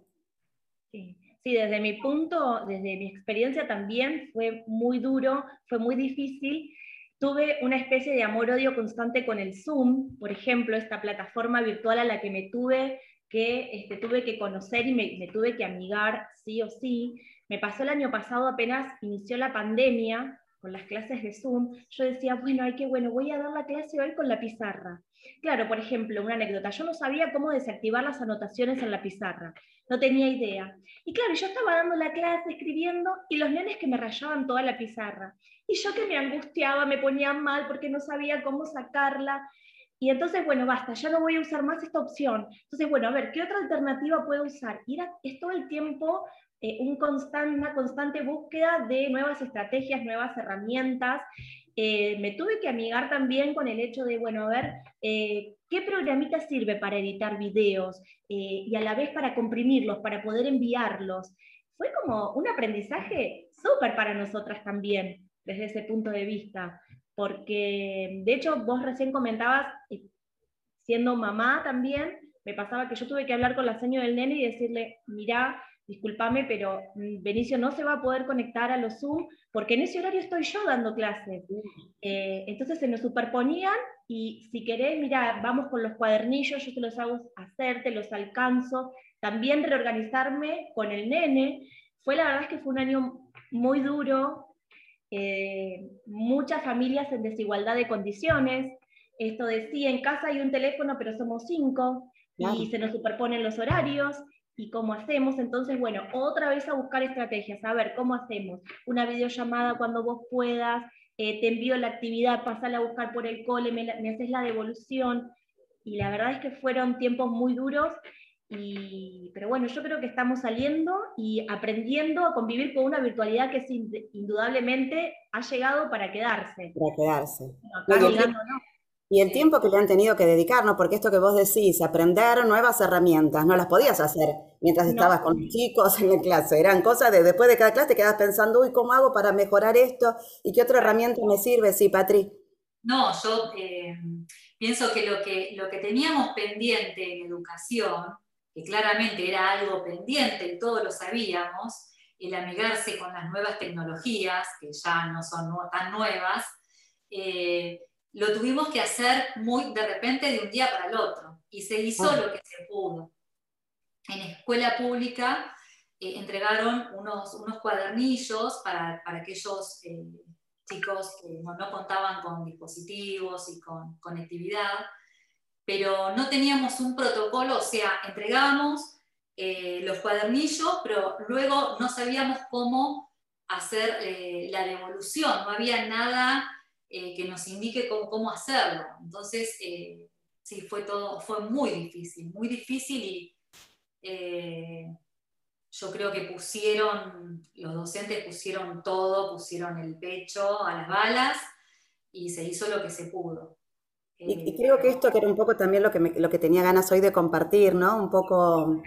Sí, desde mi punto, desde mi experiencia también fue muy duro, fue muy difícil. Tuve una especie de amor-odio constante con el Zoom, por ejemplo, esta plataforma virtual a la que me tuve que, este, tuve que conocer y me, tuve que amigar sí o sí. Me pasó el año pasado, apenas inició la pandemia, con las clases de Zoom, yo decía, bueno, ay, qué bueno, voy a dar la clase hoy con la pizarra. Claro, por ejemplo, una anécdota, yo no sabía cómo desactivar las anotaciones en la pizarra, no tenía idea. Y claro, yo estaba dando la clase, escribiendo, y los nenes que me rayaban toda la pizarra. Y yo que me angustiaba, me ponía mal porque no sabía cómo sacarla. Y entonces, bueno, basta, ya no voy a usar más esta opción. Entonces, bueno, a ver, ¿qué otra alternativa puedo usar? Ir es todo el tiempo eh, un una constante búsqueda de nuevas estrategias, nuevas herramientas. Eh, me tuve que amigar también con el hecho de, bueno, a ver, eh, ¿qué programita sirve para editar videos y a la vez para comprimirlos, para poder enviarlos? Fue como un aprendizaje súper para nosotras también, desde ese punto de vista, porque de hecho vos recién comentabas, siendo mamá también, me pasaba que yo tuve que hablar con la señora del nene y decirle, mira, discúlpame, pero mm, Benicio no se va a poder conectar a los Zoom porque en ese horario estoy yo dando clases. Eh, entonces se nos superponían y si querés, mira, vamos con los cuadernillos, yo te los hago hacer, te los alcanzo. También reorganizarme con el nene. Fue la verdad es que fue un año muy duro, eh, muchas familias en desigualdad de condiciones. Esto de sí, en casa hay un teléfono, pero somos cinco, y se nos superponen los horarios y cómo hacemos. Entonces, bueno, otra vez a buscar estrategias, a ver cómo hacemos una videollamada cuando vos puedas, eh, te envío la actividad, pasala a buscar por el cole, me, haces la devolución. Y la verdad es que fueron tiempos muy duros, y, pero bueno, yo creo que estamos saliendo y aprendiendo a convivir con una virtualidad que indudablemente ha llegado para quedarse. Para quedarse. Y el tiempo que le han tenido que dedicar, ¿no? Porque esto que vos decís, aprender nuevas herramientas, no las podías hacer mientras estabas con los chicos en la clase. Eran cosas de después de cada clase te quedas pensando, uy, ¿cómo hago para mejorar esto? ¿Y qué otra herramienta me sirve? Sí, Patri. No, yo eh, pienso que lo, que lo que teníamos pendiente en educación, que claramente era algo pendiente y todos lo sabíamos, el amigarse con las nuevas tecnologías, que ya no son tan nuevas, eh, lo tuvimos que hacer muy de repente de un día para el otro y se hizo lo que se pudo. En escuela pública eh, entregaron unos, unos cuadernillos para, para aquellos eh, chicos que no, no, contaban con dispositivos y con conectividad, pero no teníamos un protocolo, o sea, entregábamos eh, los cuadernillos, pero luego no sabíamos cómo hacer la devolución, no había nada que nos indique cómo, cómo hacerlo. Entonces, sí, fue todo, fue muy difícil, muy difícil y yo creo que pusieron, los docentes pusieron todo, pusieron el pecho a las balas y se hizo lo que se pudo. Y, creo que esto que era un poco también lo que, lo que tenía ganas hoy de compartir, ¿no? Un poco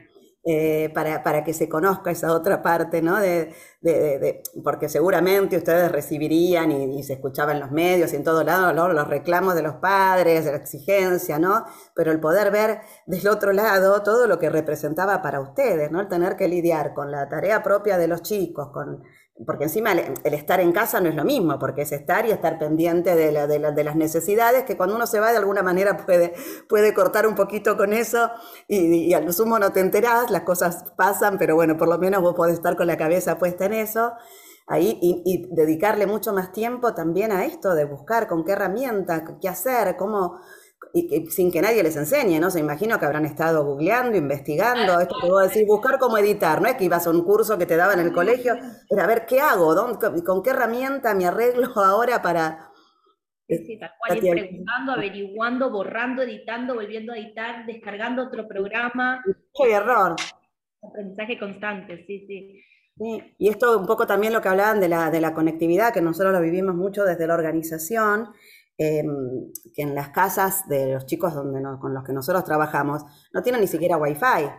eh, para, para, que se conozca esa otra parte, ¿no? De, de, porque seguramente ustedes recibirían y, se escuchaban en los medios y en todos lados los reclamos de los padres, de la exigencia, ¿no? Pero el poder ver del otro lado todo lo que representaba para ustedes, ¿no? El tener que lidiar con la tarea propia de los chicos, con porque encima el, estar en casa no es lo mismo, porque es estar y estar pendiente de, la, de, las necesidades, que cuando uno se va de alguna manera puede, puede cortar un poquito con eso y, y, al sumo no te enterás, las cosas pasan, pero bueno, por lo menos vos podés estar con la cabeza puesta en eso. Ahí, y, dedicarle mucho más tiempo también a esto de buscar con qué herramienta, qué hacer, cómo, y sin que nadie les enseñe, ¿no? Se imagino que habrán estado googleando, investigando, esto que vos decís, buscar cómo editar, no es que ibas a un curso que te daban en el colegio, era ver qué hago, con qué herramienta me arreglo ahora para... Sí, tal cual, ir preguntando, averiguando, borrando, editando, volviendo a editar, descargando otro programa. ¡Qué error! Aprendizaje constante, sí, sí. Sí, y esto un poco también lo que hablaban de la, de la conectividad, que nosotros lo vivimos mucho desde la organización, Em, que en las casas de los chicos donde con los que nosotros trabajamos no tienen ni siquiera wifi.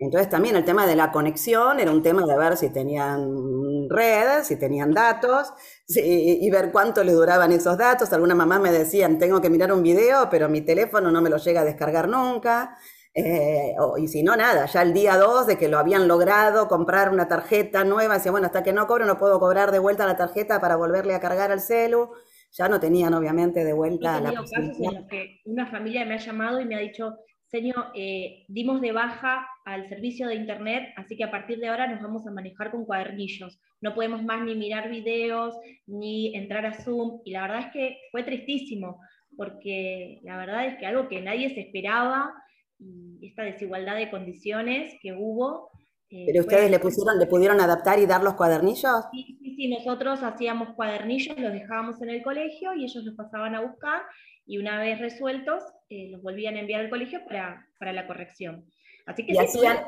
Entonces también el tema de la conexión era un tema de ver si tenían redes, si tenían datos y ver cuánto le duraban esos datos. Algunas mamás me decían, tengo que mirar un video, pero mi teléfono no me lo llega a descargar nunca. Eh, y si no, nada, ya el día 2 de que lo habían logrado comprar una tarjeta nueva, decía, bueno, hasta que no cobro no puedo cobrar de vuelta la tarjeta para volverle a cargar al celu ya no tenían obviamente de vuelta la casos en los que una familia me ha llamado y me ha dicho, señor, eh, dimos de baja al servicio de internet, así que a partir de ahora nos vamos a manejar con cuadernillos. No podemos más ni mirar videos, ni entrar a Zoom, y la verdad es que fue tristísimo, porque la verdad es que algo que nadie se esperaba, y esta desigualdad de condiciones que hubo, eh, ¿Pero ustedes le, pusieron, le pudieron adaptar y dar los cuadernillos? Sí, sí, sí, nosotros hacíamos cuadernillos, los dejábamos en el colegio y ellos los pasaban a buscar y una vez resueltos eh, los volvían a enviar al colegio para, para la corrección. Así que sí, hacían...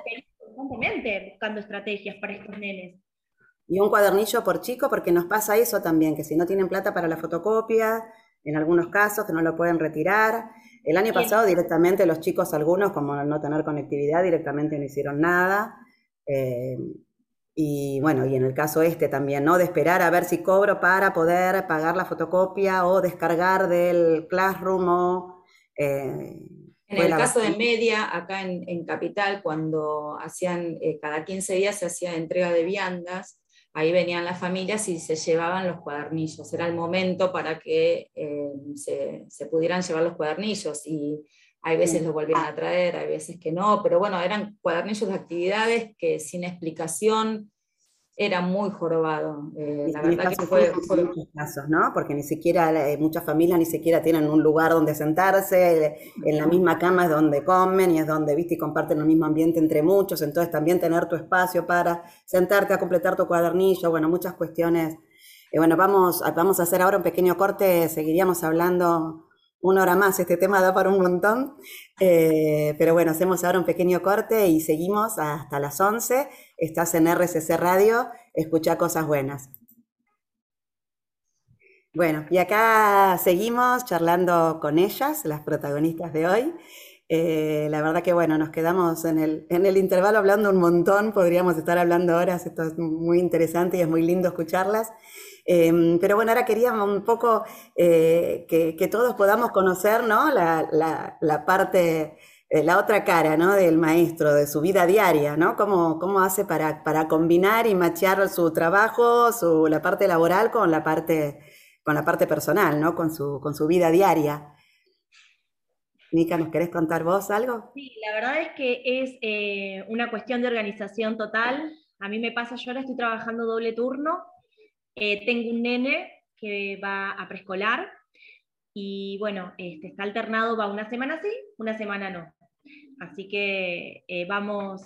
constantemente buscando estrategias para estos nenes. Y un cuadernillo por chico, porque nos pasa eso también, que si no tienen plata para la fotocopia, en algunos casos que no lo pueden retirar. El año pasado directamente los chicos, algunos, como no tener conectividad, directamente no hicieron nada. Eh, y bueno, y en el caso este también, ¿no? De esperar a ver si cobro para poder pagar la fotocopia o descargar del Classroom o... Eh, en el caso de Media, acá en, Capital, cuando hacían, eh, cada 15 días se hacía entrega de viandas, ahí venían las familias y se llevaban los cuadernillos. Era el momento para que se, se, pudieran llevar los cuadernillos. Y hay veces lo volvían a traer, hay veces que no, pero bueno, eran cuadernillos de actividades que sin explicación era muy jorobado. Eh, la verdad que fue, muchos casos, ¿no? Porque ni siquiera, eh, muchas familias ni siquiera tienen un lugar donde sentarse, en la misma cama es donde comen y es donde, viste, y comparten el mismo ambiente entre muchos, entonces también tener tu espacio para sentarte a completar tu cuadernillo, bueno, muchas cuestiones. Eh, bueno, vamos, vamos a hacer ahora un pequeño corte, seguiríamos hablando una hora más, este tema da para un montón, eh, pero bueno, hacemos ahora un pequeño corte y seguimos hasta las 11. Estás en RCC Radio, escucha cosas buenas. Bueno, y acá seguimos charlando con ellas, las protagonistas de hoy. Eh, la verdad que bueno, nos quedamos en el, en el intervalo hablando un montón, podríamos estar hablando horas, esto es muy interesante y es muy lindo escucharlas. Em, pero bueno, ahora queríamos un poco eh, que, todos podamos conocer ¿no? la, parte, la otra cara ¿no? del maestro, de su vida diaria, ¿no? Cómo, cómo hace para, para, combinar y machear su trabajo, su, la parte laboral con la parte con la parte personal, ¿no? Con su, con su vida diaria. Mica, ¿nos querés contar vos algo? Sí, la verdad es que es eh, una cuestión de organización total. A mí me pasa, yo ahora estoy trabajando doble turno. Eh, tengo un nene que va a preescolar y bueno, este, está alternado, va una semana sí, una semana no. Así que eh, vamos,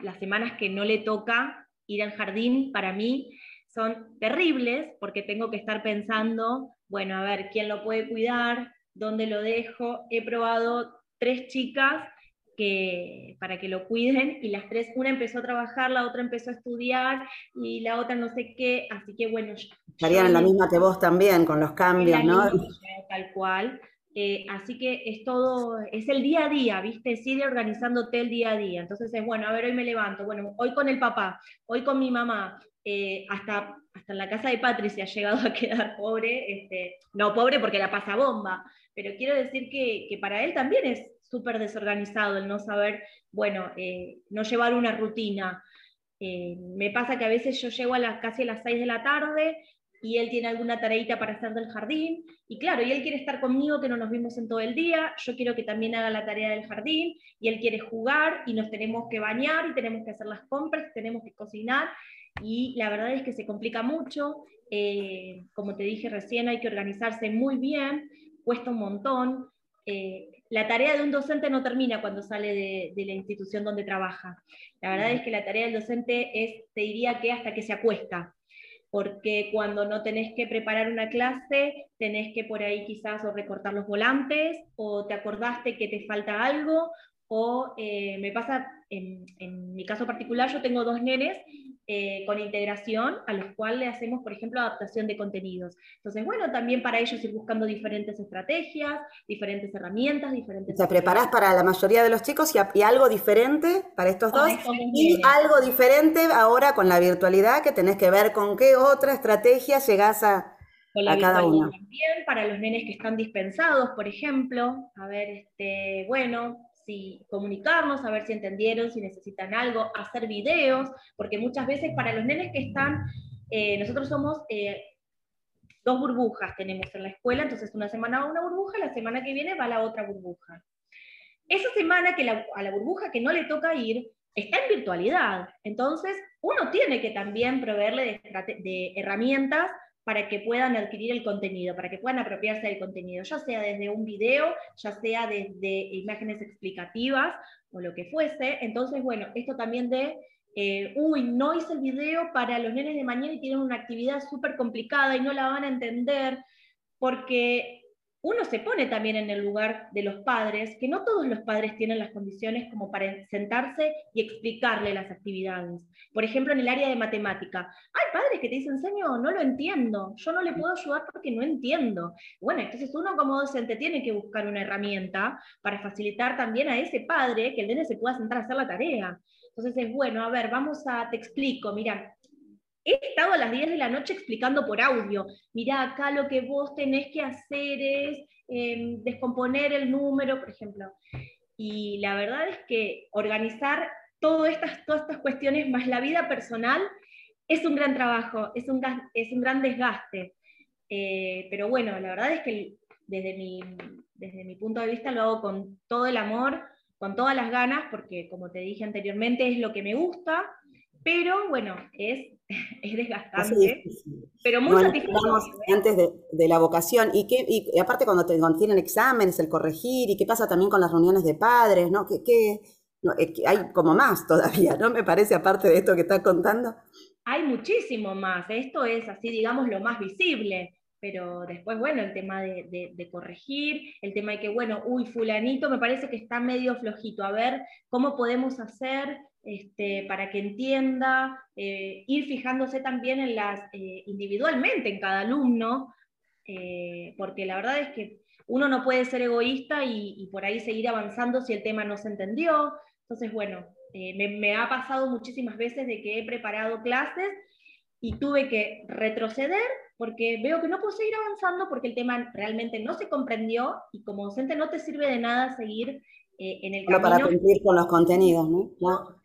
las semanas que no le toca ir al jardín, para mí son terribles porque tengo que estar pensando, bueno, a ver, ¿quién lo puede cuidar? ¿Dónde lo dejo? He probado tres chicas que, para que lo cuiden y las tres, una empezó a trabajar, la otra empezó a estudiar y la otra no sé qué, así que bueno. Estarían en la misma que vos también, con los cambios, ¿no? tal cual. Eh, así que es todo, es el día a día, ¿viste? Sigue organizándote el día a día. Entonces es, bueno, a ver, hoy me levanto, bueno, hoy con el papá, hoy con mi mamá, eh, hasta, hasta en la casa de Patricia ha llegado a quedar pobre, este, no pobre porque la pasa bomba, pero quiero decir que, que para él también es súper desorganizado el no saber, bueno, eh, no llevar una rutina. me pasa que a veces yo llego a las, casi a las 6 de la tarde y él tiene alguna tareita para hacer del jardín, y claro, y él quiere estar conmigo, que no nos vimos en todo el día, yo quiero que también haga la tarea del jardín, y él quiere jugar, y nos tenemos que bañar, y tenemos que hacer las compras, tenemos que cocinar, y la verdad es que se complica mucho, eh, como te dije recién, hay que organizarse muy bien, cuesta un montón, eh, la tarea de un docente no termina cuando sale de, de, la institución donde trabaja. La verdad es que la tarea del docente es, te diría que hasta que se acuesta, porque cuando no tenés que preparar una clase, tenés que por ahí quizás o recortar los volantes, o te acordaste que te falta algo, o eh, me pasa, en, en, mi caso particular, yo tengo dos nenes eh, con integración, a los cuales le hacemos, por ejemplo, adaptación de contenidos. Entonces, bueno, también para ellos ir buscando diferentes estrategias, diferentes herramientas, diferentes... Te preparás para la mayoría de los chicos y, algo diferente para estos dos, y algo diferente ahora con la virtualidad, que tenés que ver con qué otra estrategia llegás a, a cada uno. También para los nenes que están dispensados, por ejemplo, a ver, este, bueno, si comunicarnos, a ver si entendieron, si necesitan algo, hacer videos, porque muchas veces para los nenes que están, eh, nosotros somos eh, dos burbujas tenemos en la escuela, entonces una semana va una burbuja, la semana que viene va la otra burbuja. Esa semana que a la burbuja que no le toca ir, está en virtualidad, entonces uno tiene que también proveerle de herramientas para que puedan adquirir el contenido, para que puedan apropiarse del contenido, ya sea desde un video, ya sea desde imágenes explicativas o lo que fuese. Entonces, bueno, esto también de, eh, uy, no hice el video para los nenes de mañana y tienen una actividad súper complicada y no la van a entender, porque uno se pone también en el lugar de los padres, que no todos los padres tienen las condiciones como para sentarse y explicarle las actividades. Por ejemplo, en el área de matemática, hay padres que te dicen, señor, no lo entiendo, yo no le puedo ayudar porque no entiendo. Bueno, entonces uno como docente tiene que buscar una herramienta para facilitar también a ese padre que el nene se pueda sentar a hacer la tarea. Entonces es bueno, a ver, vamos a, te explico, mira, he estado a las 10 de la noche explicando por audio, mira, acá lo que vos tenés que hacer es em, descomponer el número, por ejemplo. Y la verdad es que organizar todas estas, todas estas cuestiones más la vida personal es un gran trabajo, es un, es un gran desgaste. Eh, pero bueno, la verdad es que desde mi, desde mi punto de vista lo hago con todo el amor, con todas las ganas, porque como te dije anteriormente es lo que me gusta, pero bueno, es es desgastante, pero muy Antes de, la vocación, y, qué, y, aparte cuando, te, tienen exámenes, el corregir, y qué pasa también con las reuniones de padres, ¿no? Que, hay como más todavía, ¿no? Me parece, aparte de esto que estás contando. Hay muchísimo más, esto es así, digamos, lo más visible, pero después, bueno, el tema de, de, corregir, el tema de que, bueno, uy, fulanito me parece que está medio flojito, a ver cómo podemos hacer este, para que entienda, eh, ir fijándose también en las, eh, individualmente en cada alumno, eh, porque la verdad es que uno no puede ser egoísta y, por ahí seguir avanzando si el tema no se entendió. Entonces, bueno, me, me, ha pasado muchísimas veces de que he preparado clases y tuve que retroceder porque veo que no puedo seguir avanzando porque el tema realmente no se comprendió y como docente no te sirve de nada seguir en el camino. para cumplir con los contenidos, ¿no?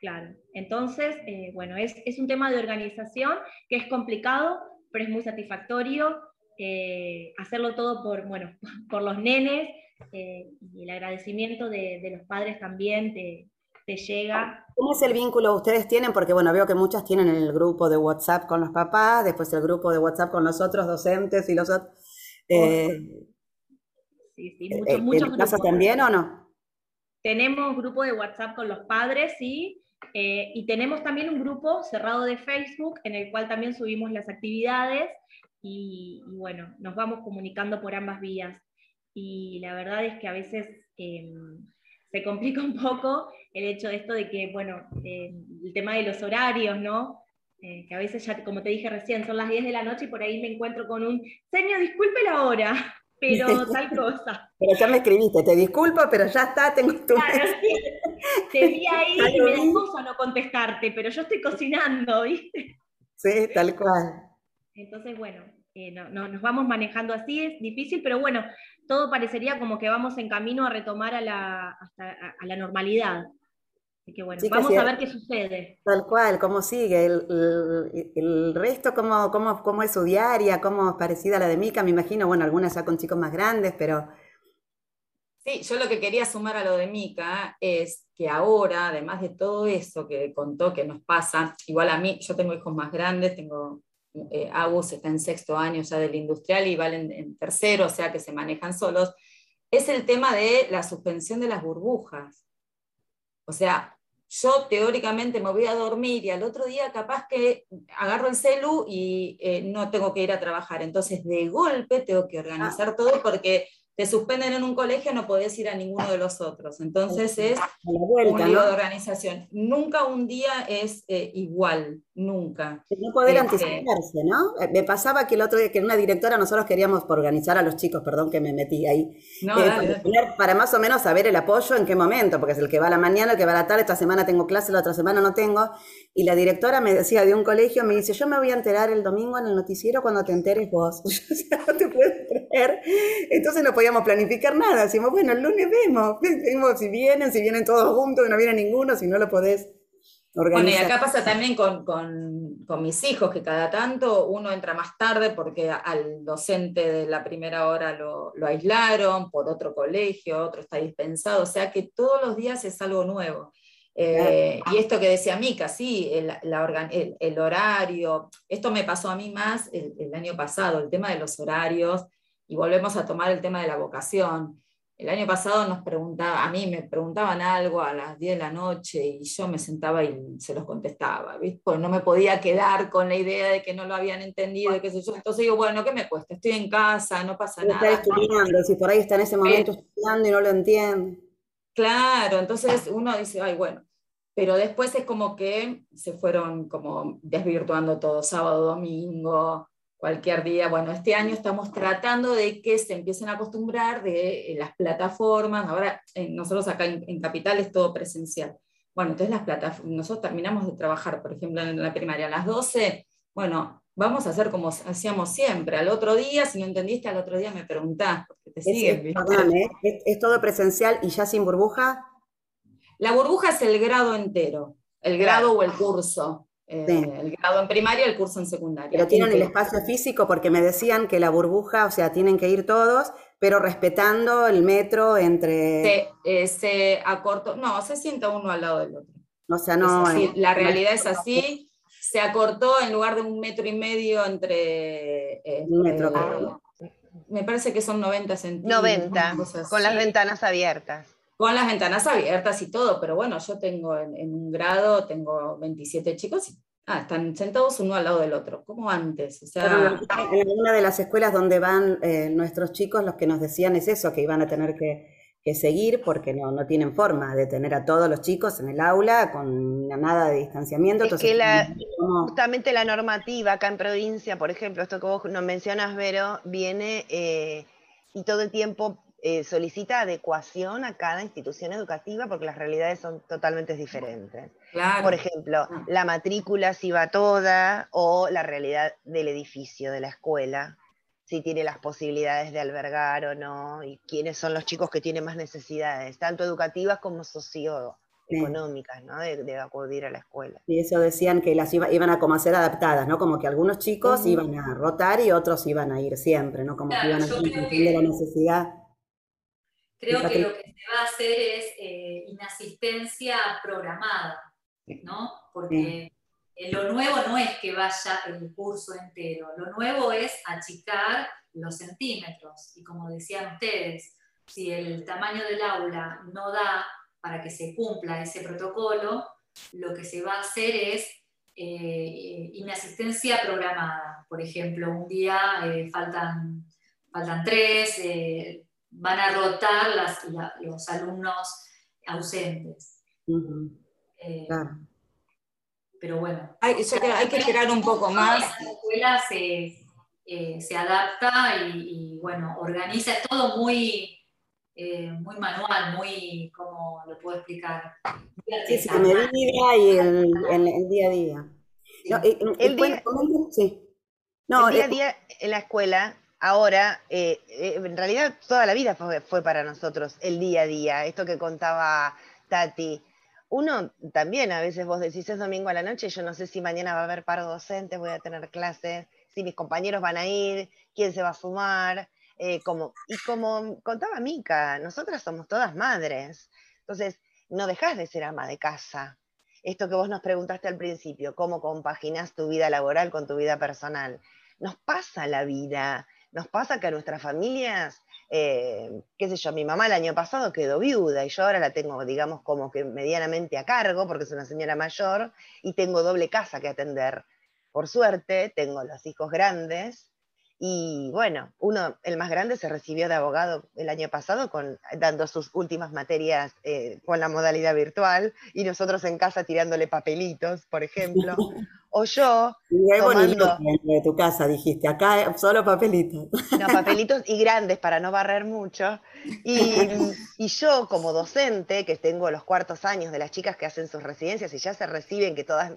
Claro. Entonces, eh, bueno, es, un tema de organización que es complicado, pero es muy satisfactorio. eh, hacerlo todo por, bueno, por los nenes eh, y el agradecimiento de, los padres también te, te, llega. ¿Cómo es el vínculo ustedes tienen? Porque bueno, veo que muchas tienen el grupo de WhatsApp con los papás, después el grupo de WhatsApp con los otros docentes y los otros... Sí, sí, muchos, muchos también o no? Tenemos grupo de WhatsApp con los padres, sí, eh, y tenemos también un grupo cerrado de Facebook en el cual también subimos las actividades y, bueno, nos vamos comunicando por ambas vías. Y la verdad es que a veces em, se complica un poco el hecho de esto de que, bueno, em, el tema de los horarios, ¿no? Eh, que a veces ya, como te dije recién, son las 10 de la noche y por ahí me encuentro con un, señor, disculpe la hora, pero tal cosa. Pero ya me escribiste, te disculpo, pero ya está, tengo tu... Claro, Te vi ahí y me da cosa no contestarte, pero yo estoy cocinando, ¿viste? Sí, tal cual. Entonces, bueno, eh, no, nos vamos manejando así, es difícil, pero bueno, todo parecería como que vamos en camino a retomar a la, a, la normalidad. Así que bueno, vamos a ver qué sucede. Tal cual, cómo sigue. El, el, resto, cómo, cómo, cómo, es su diaria, cómo es parecida a la de Mica, me imagino, bueno, algunas ya con chicos más grandes, pero... Sí, yo lo que quería sumar a lo de Mica es que ahora, además de todo eso que contó que nos pasa, igual a mí, yo tengo hijos más grandes, tengo eh, Agus está en sexto año ya del industrial y Valen en, tercero, o sea que se manejan solos, es el tema de la suspensión de las burbujas. O sea, yo teóricamente me voy a dormir y al otro día capaz que agarro el celu y eh, no tengo que ir a trabajar. Entonces, de golpe tengo que organizar todo porque te suspenden en un colegio, no podés ir a ninguno de los otros. Entonces es un lío de organización. Nunca un día es eh, igual, nunca. No poder este, anticiparse, ¿no? Eh, me pasaba que el otro día, que una directora, nosotros queríamos organizar a los chicos, perdón que me metí ahí, eh, para, más o menos saber el apoyo en qué momento, porque es el que va a la mañana, el que va a la tarde, esta semana tengo clase, la otra semana no tengo, y la directora me decía de un colegio, me dice, yo me voy a enterar el domingo en el noticiero cuando te enteres vos. o sea, no te puedes creer. Entonces no podíamos planificar nada, decimos, bueno, el lunes vemos, vemos si vienen, si vienen todos juntos, no viene ninguno, si no lo podés bueno, y acá pasa también con, mis hijos, que cada tanto uno entra más tarde porque al docente de la primera hora lo, aislaron por otro colegio, otro está dispensado, o sea que todos los días es algo nuevo. Eh, y esto que decía Mica, sí, el, el, horario, esto me pasó a mí más el, el año pasado, el tema de los horarios, y volvemos a tomar el tema de la vocación. El año pasado nos preguntaba, a mí me preguntaban algo a las 10 de la noche y yo me sentaba y se los contestaba, ¿viste? Porque no me podía quedar con la idea de que no lo habían entendido, qué sé yo. Entonces digo, bueno, ¿qué me cuesta? Estoy en casa, no pasa nada. Está estudiando, si por ahí está en ese momento estudiando y no lo entiende. Claro, entonces uno dice, ay, bueno, pero después es como que se fueron como desvirtuando todo, sábado, domingo, cualquier día. Bueno, este año estamos tratando de que se empiecen a acostumbrar de eh, las plataformas. Ahora, nosotros acá en, Capital es todo presencial. Bueno, entonces las plataformas, nosotros terminamos de trabajar, por ejemplo, en la primaria a las 12, bueno, vamos a hacer como hacíamos siempre. Al otro día, si no entendiste, al otro día me preguntás, porque te siguen. Es, es, todo presencial y ya sin burbuja? La burbuja es el grado entero, el grado o el curso. Eh, el grado en primaria, el curso en secundaria. Pero tienen el espacio físico porque me decían que la burbuja, o sea, tienen que ir todos, pero respetando el metro entre... Se, eh, acortó, no, se sienta uno al lado del otro. O sea, no... la realidad es así, se acortó en lugar de un metro y medio entre... un metro. Eh, me parece que son 90 centímetros. 90, con las ventanas abiertas con las ventanas abiertas y todo, pero bueno, yo tengo en, un grado, tengo 27 chicos y ah, están sentados uno al lado del otro, como antes. O sea, en una de las escuelas donde van eh, nuestros chicos, los que nos decían es eso, que iban a tener que, seguir porque no, no, tienen forma de tener a todos los chicos en el aula con nada de distanciamiento. Es que la, justamente la normativa acá en provincia, por ejemplo, esto que vos nos mencionas, Vero, viene eh, y todo el tiempo eh, solicita adecuación a cada institución educativa porque las realidades son totalmente diferentes. Por ejemplo, ah. la matrícula si va toda o la realidad del edificio, de la escuela, si tiene las posibilidades de albergar o no, y quiénes son los chicos que tienen más necesidades, tanto educativas como socioeconómicas. económicas, ¿no? De, acudir a la escuela. Y eso decían que las iban a como a ser adaptadas, ¿no? Como que algunos chicos iban a rotar y otros iban a ir siempre, ¿no? Como que iban a tener la necesidad. Creo que lo que se va a hacer es eh, inasistencia programada, ¿no? Porque lo nuevo no es que vaya el curso entero, lo nuevo es achicar los centímetros. Y como decían ustedes, si el tamaño del aula no da para que se cumpla ese protocolo, lo que se va a hacer es eh, inasistencia programada. Por ejemplo, un día eh, faltan, faltan tres, eh, van a rotar los alumnos ausentes. Pero bueno. Hay, hay que esperar un poco más. La escuela se, adapta y, y, bueno, organiza, es todo muy eh, muy manual, muy, ¿cómo lo puedo explicar? Sí, sí, medida y el, el, día a día. el, día, No, el día a día en la escuela, ahora, eh, eh, en realidad toda la vida fue, fue, para nosotros el día a día, esto que contaba Tati. Uno también, a veces vos decís es domingo a la noche, yo no sé si mañana va a haber paro docente, voy a tener clases, si mis compañeros van a ir, quién se va a sumar. Eh, como, y como contaba Mica, nosotras somos todas madres. Entonces, no dejas de ser ama de casa. Esto que vos nos preguntaste al principio, cómo compaginas tu vida laboral con tu vida personal. Nos pasa la vida, nos pasa que a nuestras familias, eh, qué sé yo, mi mamá el año pasado quedó viuda y yo ahora la tengo, digamos, como que medianamente a cargo porque es una señora mayor y tengo doble casa que atender. Por suerte, tengo los hijos grandes y bueno, uno, el más grande, se recibió de abogado el año pasado con, dando sus últimas materias eh, con la modalidad virtual y nosotros en casa tirándole papelitos, por ejemplo. O yo... tomando, de tu casa, dijiste, acá solo papelitos. No, papelitos y grandes para no barrer mucho. Y, y yo como docente, que tengo los cuartos años de las chicas que hacen sus residencias y ya se reciben, que todas,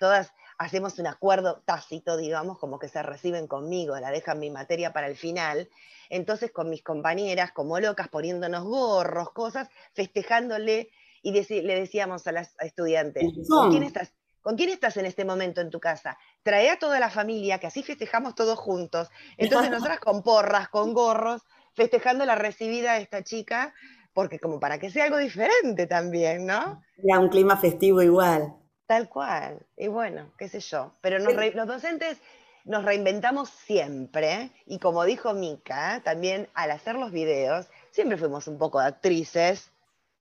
todas hacemos un acuerdo tácito, digamos, como que se reciben conmigo, la dejan mi materia para el final. Entonces con mis compañeras, como locas, poniéndonos gorros, cosas, festejándole y le decíamos a las estudiantes, ¿con quién, estás, ¿con quién estás en este momento en tu casa? Trae a toda la familia, que así festejamos todos juntos. Entonces nosotras con porras, con gorros, festejando la recibida de esta chica, porque como para que sea algo diferente también, ¿no? Era un clima festivo igual. Tal cual. Y bueno, qué sé yo. Pero los docentes nos reinventamos siempre. Y como dijo Mica, también al hacer los videos, siempre fuimos un poco actrices.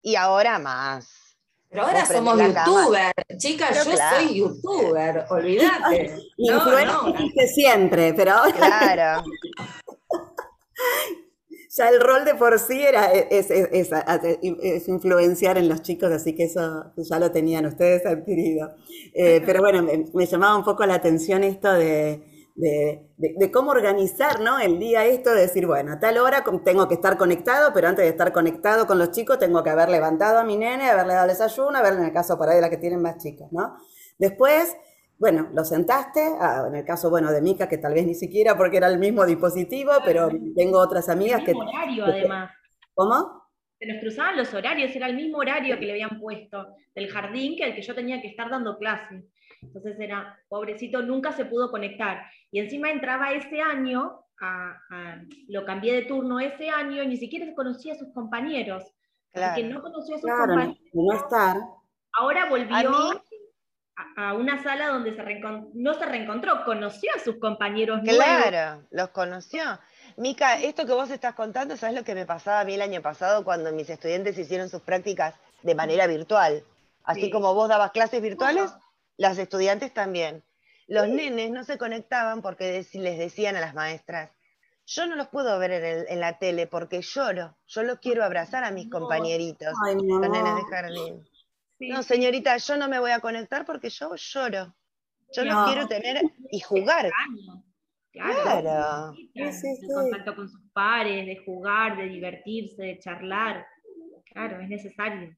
Y ahora más. Pero ahora somos youtubers, chicas, yo soy youtuber, olvídate. no, siempre, pero ahora. Claro. ya el rol de por sí era, e, es, influenciar en los chicos, así que eso ya lo tenían ustedes adquirido. Eh, pero bueno, me, llamaba un poco la atención esto de, cómo organizar ¿no? el día esto, de decir, bueno, a tal hora tengo que estar conectado, pero antes de estar conectado con los chicos tengo que haber levantado a mi nene, haberle dado desayuno, haberle en el caso por ahí de las que tienen más chicos, ¿no? Después bueno, lo sentaste, ah, en el caso, bueno, de Mica, que tal vez ni siquiera porque era el mismo dispositivo, pero tengo otras amigas el mismo que... horario, además. ¿Cómo? Se nos cruzaban los horarios, era el mismo horario que le habían puesto del jardín que el que yo tenía que estar dando clase. Entonces era, pobrecito, nunca se pudo conectar. Y encima entraba ese año, lo cambié de turno ese año, y ni siquiera conocía a sus compañeros. Claro. que no conocía a sus compañeros. No estar. Ahora volvió a una sala donde se no se reencontró, conoció a sus compañeros Claro, los conoció. Mica, esto que vos estás contando, ¿sabes lo que me pasaba a mí el año pasado cuando mis estudiantes hicieron sus prácticas de manera virtual? Así como vos dabas clases virtuales, las estudiantes también. Los nenes no se conectaban porque les decían a las maestras, yo no los puedo ver en, la tele porque lloro, yo los quiero abrazar a mis compañeritos, los nenes de jardín no, señorita, yo no me voy a conectar porque yo lloro. Yo no, quiero tener y jugar. Claro. contacto con sus pares, de jugar, de divertirse, de charlar. Claro, es necesario.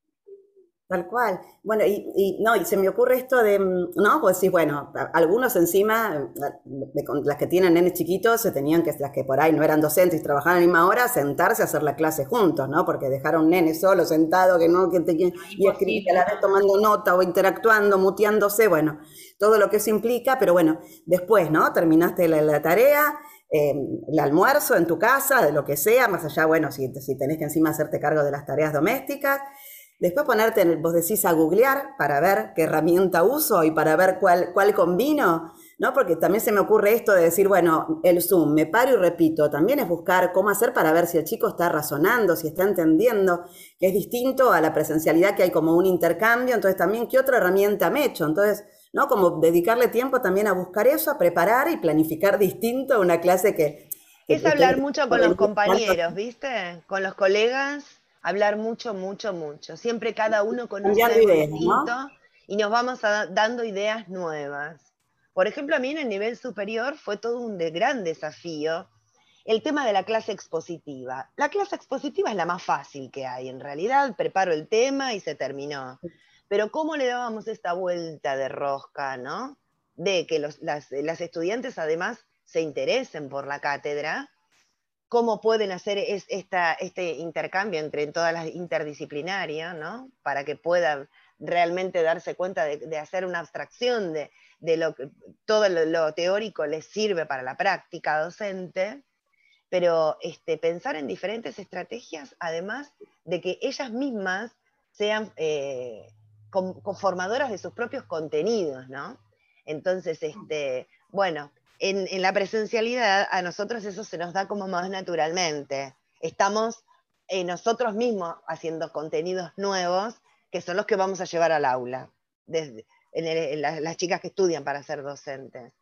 Tal cual. Bueno, y, no, y se me ocurre esto de, mm, ¿no? Pues sí, bueno, algunos encima, las que tienen nenes chiquitos, se tenían que, las que por ahí no eran docentes y trabajaban a la misma hora, sentarse a hacer la clase juntos, ¿no? Porque dejar a un nene solo, sentado, que no, que te, y escribir a la vez tomando nota o interactuando, muteándose, bueno, todo lo que eso implica, pero bueno, después, ¿no? Terminaste la, tarea, eh, el almuerzo en tu casa, de lo que sea, más allá, bueno, si, si tenés que encima hacerte cargo de las tareas domésticas, Después ponerte, en el, vos decís, a googlear para ver qué herramienta uso y para ver cuál, cuál combino, ¿no? Porque también se me ocurre esto de decir, bueno, el Zoom, me paro y repito, también es buscar cómo hacer para ver si el chico está razonando, si está entendiendo, que es distinto a la presencialidad que hay como un intercambio, entonces también qué otra herramienta me he hecho, entonces, ¿no? Como dedicarle tiempo también a buscar eso, a preparar y planificar distinto una clase que... es hablar mucho con los compañeros, ¿viste? Con los colegas hablar mucho, mucho, mucho. Siempre cada uno con un distinto y nos vamos dando ideas nuevas. Por ejemplo, a mí en el nivel superior fue todo un gran desafío el tema de la clase expositiva. La clase expositiva es la más fácil que hay, en realidad, preparo el tema y se terminó. Pero ¿cómo le dábamos esta vuelta de rosca, no? De que las, las estudiantes además se interesen por la cátedra cómo pueden hacer este intercambio entre todas las interdisciplinarias, ¿no? Para que puedan realmente darse cuenta de, hacer una abstracción de, lo que todo lo, teórico les sirve para la práctica docente, pero este, pensar en diferentes estrategias, además de que ellas mismas sean eh, conformadoras de sus propios contenidos, ¿no? Entonces, este, bueno, en, la presencialidad a nosotros eso se nos da como más naturalmente. Estamos eh, nosotros mismos haciendo contenidos nuevos que son los que vamos a llevar al aula, desde, en las chicas que estudian para ser docentes.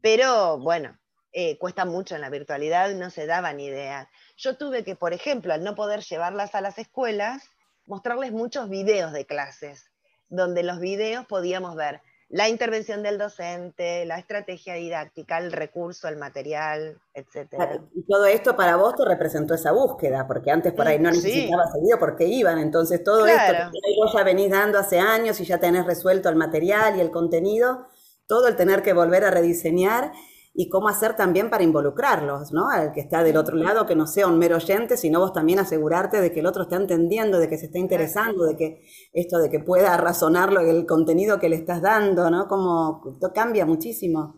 Pero bueno, eh, cuesta mucho en la virtualidad, no se daban ideas. Yo tuve que, por ejemplo, al no poder llevarlas a las escuelas, mostrarles muchos videos de clases, donde los videos podíamos ver la intervención del docente, la estrategia didáctica, el recurso, el material, etc. Y todo esto para vos te representó esa búsqueda, porque antes por ahí no necesitabas sí. video porque iban, entonces todo esto que vos ya venís dando hace años y ya tenés resuelto el material y el contenido, todo el tener que volver a rediseñar y cómo hacer también para involucrarlos, ¿no? Al que está del otro lado, que no sea un mero oyente, sino vos también asegurarte de que el otro está entendiendo, de que se está interesando, de que esto de que pueda razonarlo el contenido que le estás dando, ¿no? Como cambia muchísimo.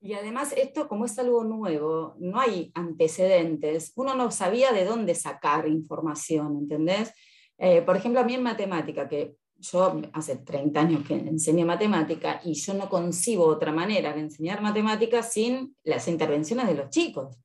Y además esto como es algo nuevo, no hay antecedentes, uno no sabía de dónde sacar información, ¿entendés? Eh, por ejemplo, a mí en matemática, que yo hace 30 años que enseño matemática y yo no concibo otra manera de enseñar matemática sin las intervenciones de los chicos.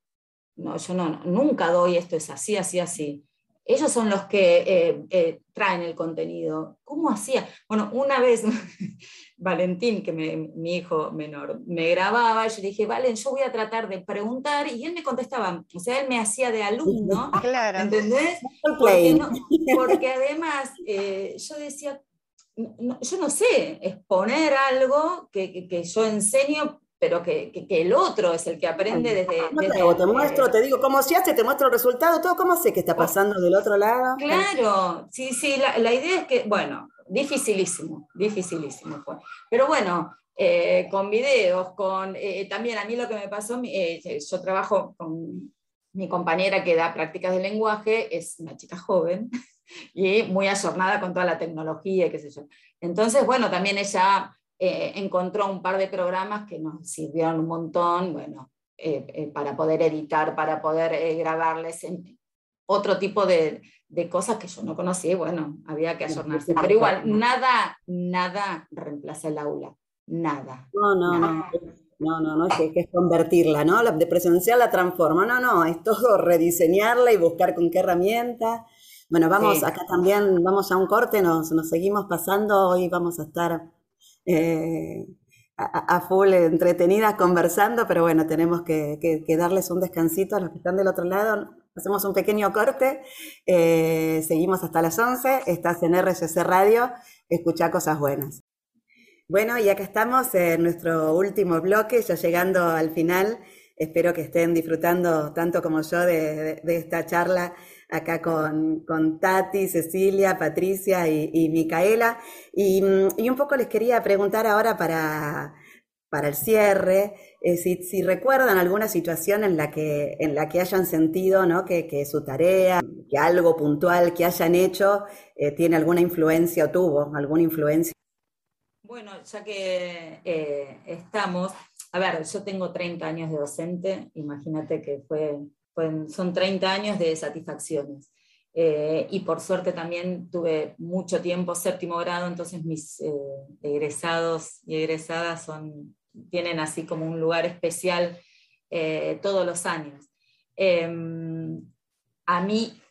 No, yo no, nunca doy esto es así, así, así. Ellos son los que eh, eh, traen el contenido. ¿Cómo hacía? Bueno, una vez Valentín, que mi hijo menor, me grababa, yo dije, Valen, yo voy a tratar de preguntar, y él me contestaba, o sea, él me hacía de alumno, claro. ¿entendés? Porque, porque además eh, yo decía, yo no sé exponer algo que, que, yo enseño, pero que, que, el otro es el que aprende desde... desde te, muestro, te digo cómo se hace, te muestro el resultado, todo, ¿cómo sé qué está pasando del otro lado? Claro, sí, sí, la, la idea es que, bueno, dificilísimo, dificilísimo fue. Pero bueno, eh, con videos, con eh, también a mí lo que me pasó, eh, yo trabajo con mi compañera que da prácticas de lenguaje, es una chica joven, y muy ayornada con toda la tecnología, qué sé yo. Entonces, bueno, también ella eh, encontró un par de programas que nos sirvieron un montón, bueno, eh, eh, para poder editar, para poder grabarles en otro tipo de, de, cosas que yo no conocía y bueno, había que ayornarse. Pero igual, nada, nada reemplaza el aula, nada. No, no, no. No, no, no, es que, es convertirla, ¿no? La de presencial la transforma. No, no, es todo rediseñarla y buscar con qué herramienta. Bueno, vamos, acá también vamos a un corte, nos, nos seguimos pasando, hoy vamos a estar eh, a, full entretenidas conversando, pero bueno, tenemos que, darles un descansito a los que están del otro lado. Hacemos un pequeño corte, eh, seguimos hasta las 11, estás en RCC Radio, escucha cosas buenas. Bueno, y acá estamos en nuestro último bloque, ya llegando al final. Espero que estén disfrutando tanto como yo de esta charla acá con, Tati, Cecilia, Patricia y, Micaela. Y, un poco les quería preguntar ahora para, para el cierre, eh, si, recuerdan alguna situación en la que, en la que hayan sentido ¿no? que, su tarea, que algo puntual que hayan hecho, eh, tiene alguna influencia o tuvo alguna influencia. Bueno, ya que eh, estamos, a ver, yo tengo 30 años de docente, imagínate que fue, son 30 años de satisfacciones. y por suerte también tuve mucho tiempo séptimo grado, entonces mis egresados y egresadas son tienen así como un lugar especial eh, todos los años. Em, a mí,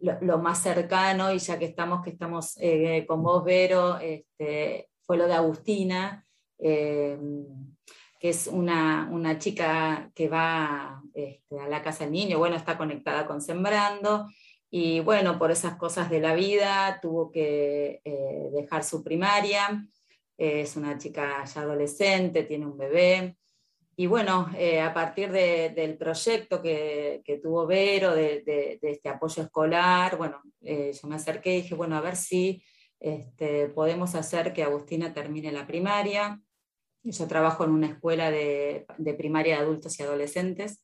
lo, más cercano, y ya que estamos, que estamos eh, con vos, Vero, este, fue lo de Agustina, em, que es una, chica que va este, a la casa del niño, bueno, está conectada con Sembrando, y bueno, por esas cosas de la vida tuvo que eh, dejar su primaria es una chica ya adolescente, tiene un bebé. Y bueno, eh, a partir del proyecto que, tuvo Vero, de, este apoyo escolar, bueno, eh, yo me acerqué y dije, bueno, a ver si este, podemos hacer que Agustina termine la primaria. Yo trabajo en una escuela de, primaria de adultos y adolescentes.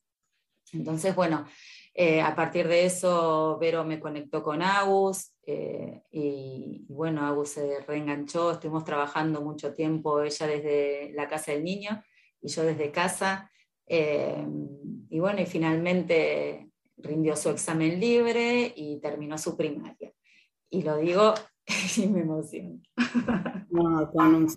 Entonces, bueno, eh, a partir de eso, Vero me conectó con Agus eh, y, bueno, Agus se reenganchó, estuvimos trabajando mucho tiempo, ella desde la casa del niño y yo desde casa. Eh, y bueno, y finalmente rindió su examen libre y terminó su primaria. Y lo digo y me emociono. con,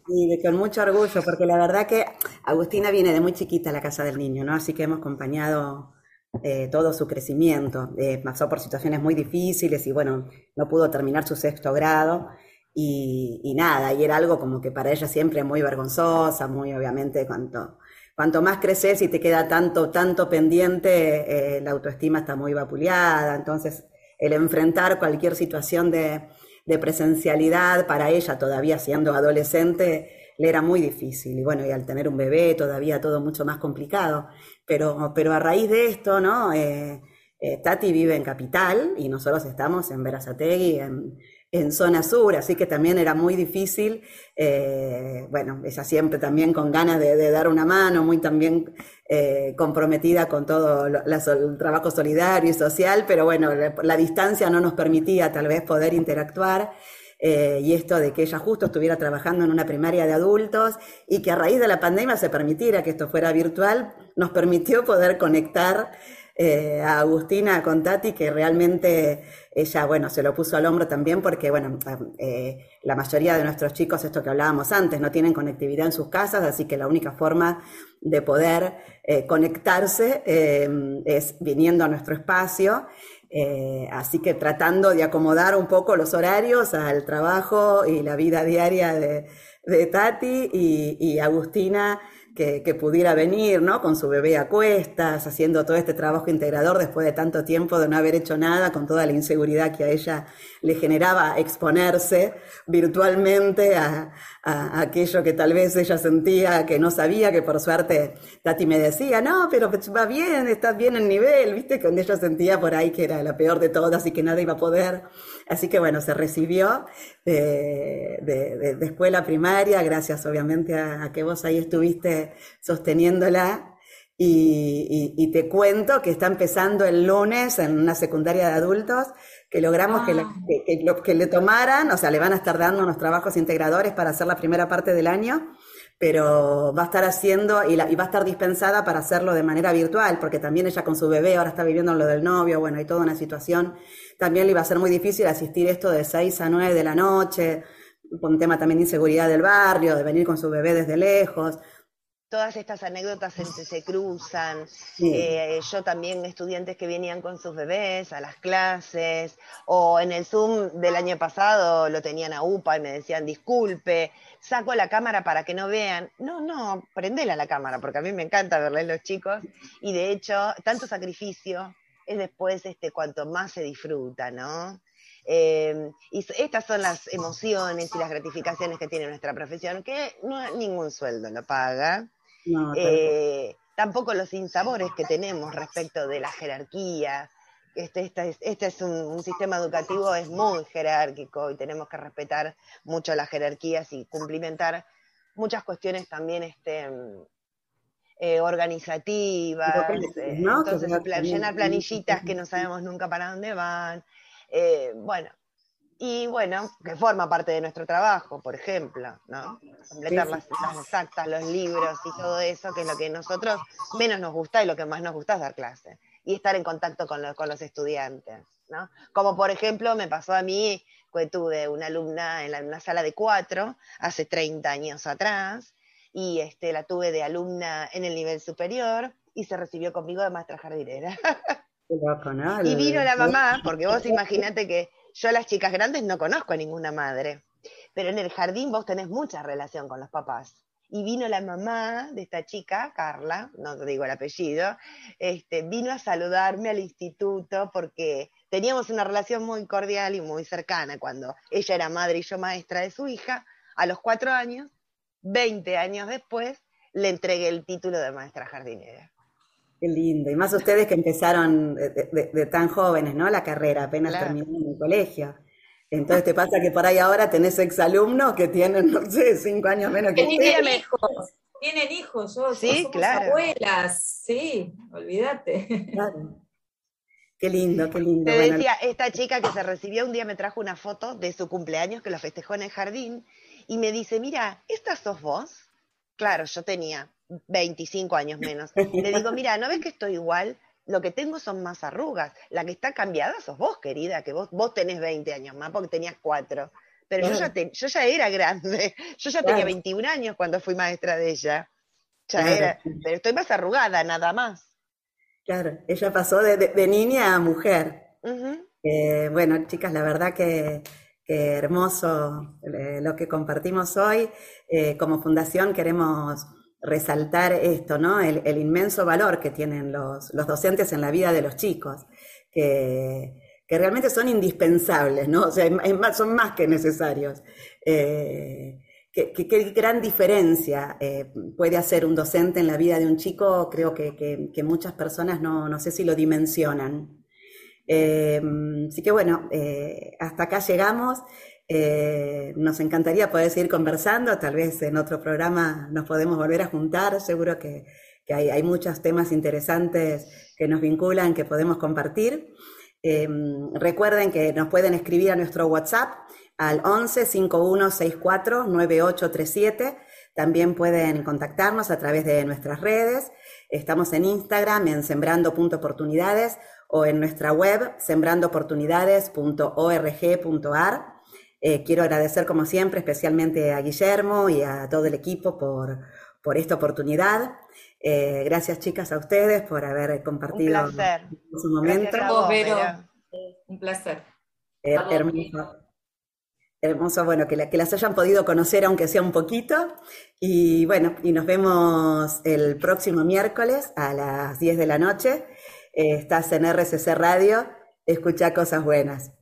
con mucho orgullo, porque la verdad que Agustina viene de muy chiquita a la casa del niño, ¿no? Así que hemos acompañado eh, todo su crecimiento. Eh, pasó por situaciones muy difíciles y bueno, no pudo terminar su sexto grado y, nada, y era algo como que para ella siempre muy vergonzosa, muy obviamente cuanto, cuanto más creces y te queda tanto, tanto pendiente, eh, la autoestima está muy vapuleada, entonces el enfrentar cualquier situación de, de presencialidad para ella todavía siendo adolescente le era muy difícil y bueno, y al tener un bebé todavía todo mucho más complicado. Pero, pero a raíz de esto, ¿no? Eh, eh, Tati vive en Capital y nosotros estamos en Verazategui, en, en zona sur, así que también era muy difícil, eh, bueno, ella siempre también con ganas de, dar una mano, muy también comprometida con todo el trabajo solidario y social, pero bueno, la, distancia no nos permitía tal vez poder interactuar. Eh, y esto de que ella justo estuviera trabajando en una primaria de adultos y que a raíz de la pandemia se permitiera que esto fuera virtual, nos permitió poder conectar eh, a Agustina con Tati, que realmente ella, bueno, se lo puso al hombro también porque, bueno, eh, la mayoría de nuestros chicos, esto que hablábamos antes, no tienen conectividad en sus casas, así que la única forma de poder conectarse es viniendo a nuestro espacio eh, así que tratando de acomodar un poco los horarios al trabajo y la vida diaria de, Tati y, Agustina que, pudiera venir, ¿no? Con su bebé a cuestas, haciendo todo este trabajo integrador después de tanto tiempo de no haber hecho nada, con toda la inseguridad que a ella le generaba exponerse virtualmente a, a, aquello que tal vez ella sentía que no sabía, que por suerte Tati me decía, no, pero va bien, estás bien en nivel, viste, que ella sentía por ahí que era la peor de todas y que nada iba a poder. Así que bueno, se recibió de, de, escuela primaria, gracias obviamente a, que vos ahí estuviste sosteniéndola. Y, y, te cuento que está empezando el lunes en una secundaria de adultos que logramos que, ah. que, que, le tomaran, o sea, le van a estar dando unos trabajos integradores para hacer la primera parte del año, pero va a estar haciendo y, va a estar dispensada para hacerlo de manera virtual, porque también ella con su bebé ahora está viviendo lo del novio, bueno, hay toda una situación, también le iba a ser muy difícil asistir esto de 6 a 9 de la noche, por un tema también de inseguridad del barrio, de venir con su bebé desde lejos todas estas anécdotas se, cruzan. Eh, yo también estudiantes que venían con sus bebés a las clases, o en el Zoom del año pasado lo tenían a UPA y me decían, disculpe, saco la cámara para que no vean. No, no, prendela la cámara, porque a mí me encanta verles los chicos, y de hecho, tanto sacrificio es después este, cuanto más se disfruta, ¿no? Eh, y estas son las emociones y las gratificaciones que tiene nuestra profesión, que no ningún sueldo lo paga. Eh, tampoco los insabores que tenemos respecto de la jerarquía, este, este, este es un, sistema educativo, es muy jerárquico y tenemos que respetar mucho las jerarquías y cumplimentar muchas cuestiones también este, eh, organizativas, eh, entonces llenar planillitas que no sabemos nunca para dónde van. Eh, bueno, y bueno, que forma parte de nuestro trabajo, por ejemplo, ¿no? Completar Las, exactas, los libros y todo eso, que es lo que a nosotros menos nos gusta y lo que más nos gusta es dar clase y estar en contacto con, con los estudiantes, ¿no? Como por ejemplo me pasó a mí, que tuve una alumna en la, una sala de cuatro hace 30 años atrás, y este, la tuve de alumna en el nivel superior y se recibió conmigo de maestra jardinera. y vino la mamá, porque vos imaginate que yo a las chicas grandes no conozco a ninguna madre, pero en el jardín vos tenés mucha relación con los papás. Y vino la mamá de esta chica, Carla, no te digo el apellido, este, vino a saludarme al instituto porque teníamos una relación muy cordial y muy cercana cuando ella era madre y yo maestra de su hija. A los cuatro años, 20 años después, le entregué el título de maestra jardinera. Qué lindo. Y más ustedes que empezaron de, tan jóvenes, ¿no? La carrera, apenas terminaron el colegio. Entonces te pasa que por ahí ahora tenés exalumnos que tienen, no sé, cinco años menos que. Tienen hijos, tienen hijos, yo, sí, claro. abuelas, sí, olvídate. Claro. Qué lindo, qué lindo. Te decía, esta chica que se recibió un día me trajo una foto de su cumpleaños que lo festejó en el jardín y me dice, mira, ¿esta sos vos? Claro, yo tenía 25 años menos. Le digo, mira, ¿no ves que estoy igual? Lo que tengo son más arrugas. La que está cambiada sos vos, querida, que vos, vos tenés 20 años más porque tenías 4. Pero yo, ya yo ya era grande. Yo ya tenía 21 años cuando fui maestra de ella. Ya era, pero estoy más arrugada, nada más. Claro, ella pasó de, niña a mujer. Eh, bueno, chicas, la verdad que hermoso eh, lo que compartimos hoy. Eh, como fundación queremos resaltar esto, ¿no? El, inmenso valor que tienen los, docentes en la vida de los chicos, que, realmente son indispensables, ¿no? O sea, son más que necesarios. Eh, ¿Qué, gran diferencia puede hacer un docente en la vida de un chico? Creo que, muchas personas no, no sé si lo dimensionan. Eh, así que bueno, eh, hasta acá llegamos. Eh, nos encantaría poder seguir conversando, tal vez en otro programa nos podemos volver a juntar, seguro que, hay, muchos temas interesantes que nos vinculan, que podemos compartir. recuerden que nos pueden escribir a nuestro WhatsApp al 11 5164 9837. También pueden contactarnos a través de nuestras redes. Estamos en Instagram en sembrando.oportunidades o en nuestra web sembrandoportunidades.org.ar. Eh, quiero agradecer como siempre especialmente a Guillermo y a todo el equipo por, por esta oportunidad. Eh, gracias chicas a ustedes por haber compartido su momento. Un placer. Eh, hermoso. Hermoso, bueno, que, que, las hayan podido conocer aunque sea un poquito. Y bueno, y nos vemos el próximo miércoles a las 10 de la noche. Eh, estás en RCC Radio, escucha cosas buenas.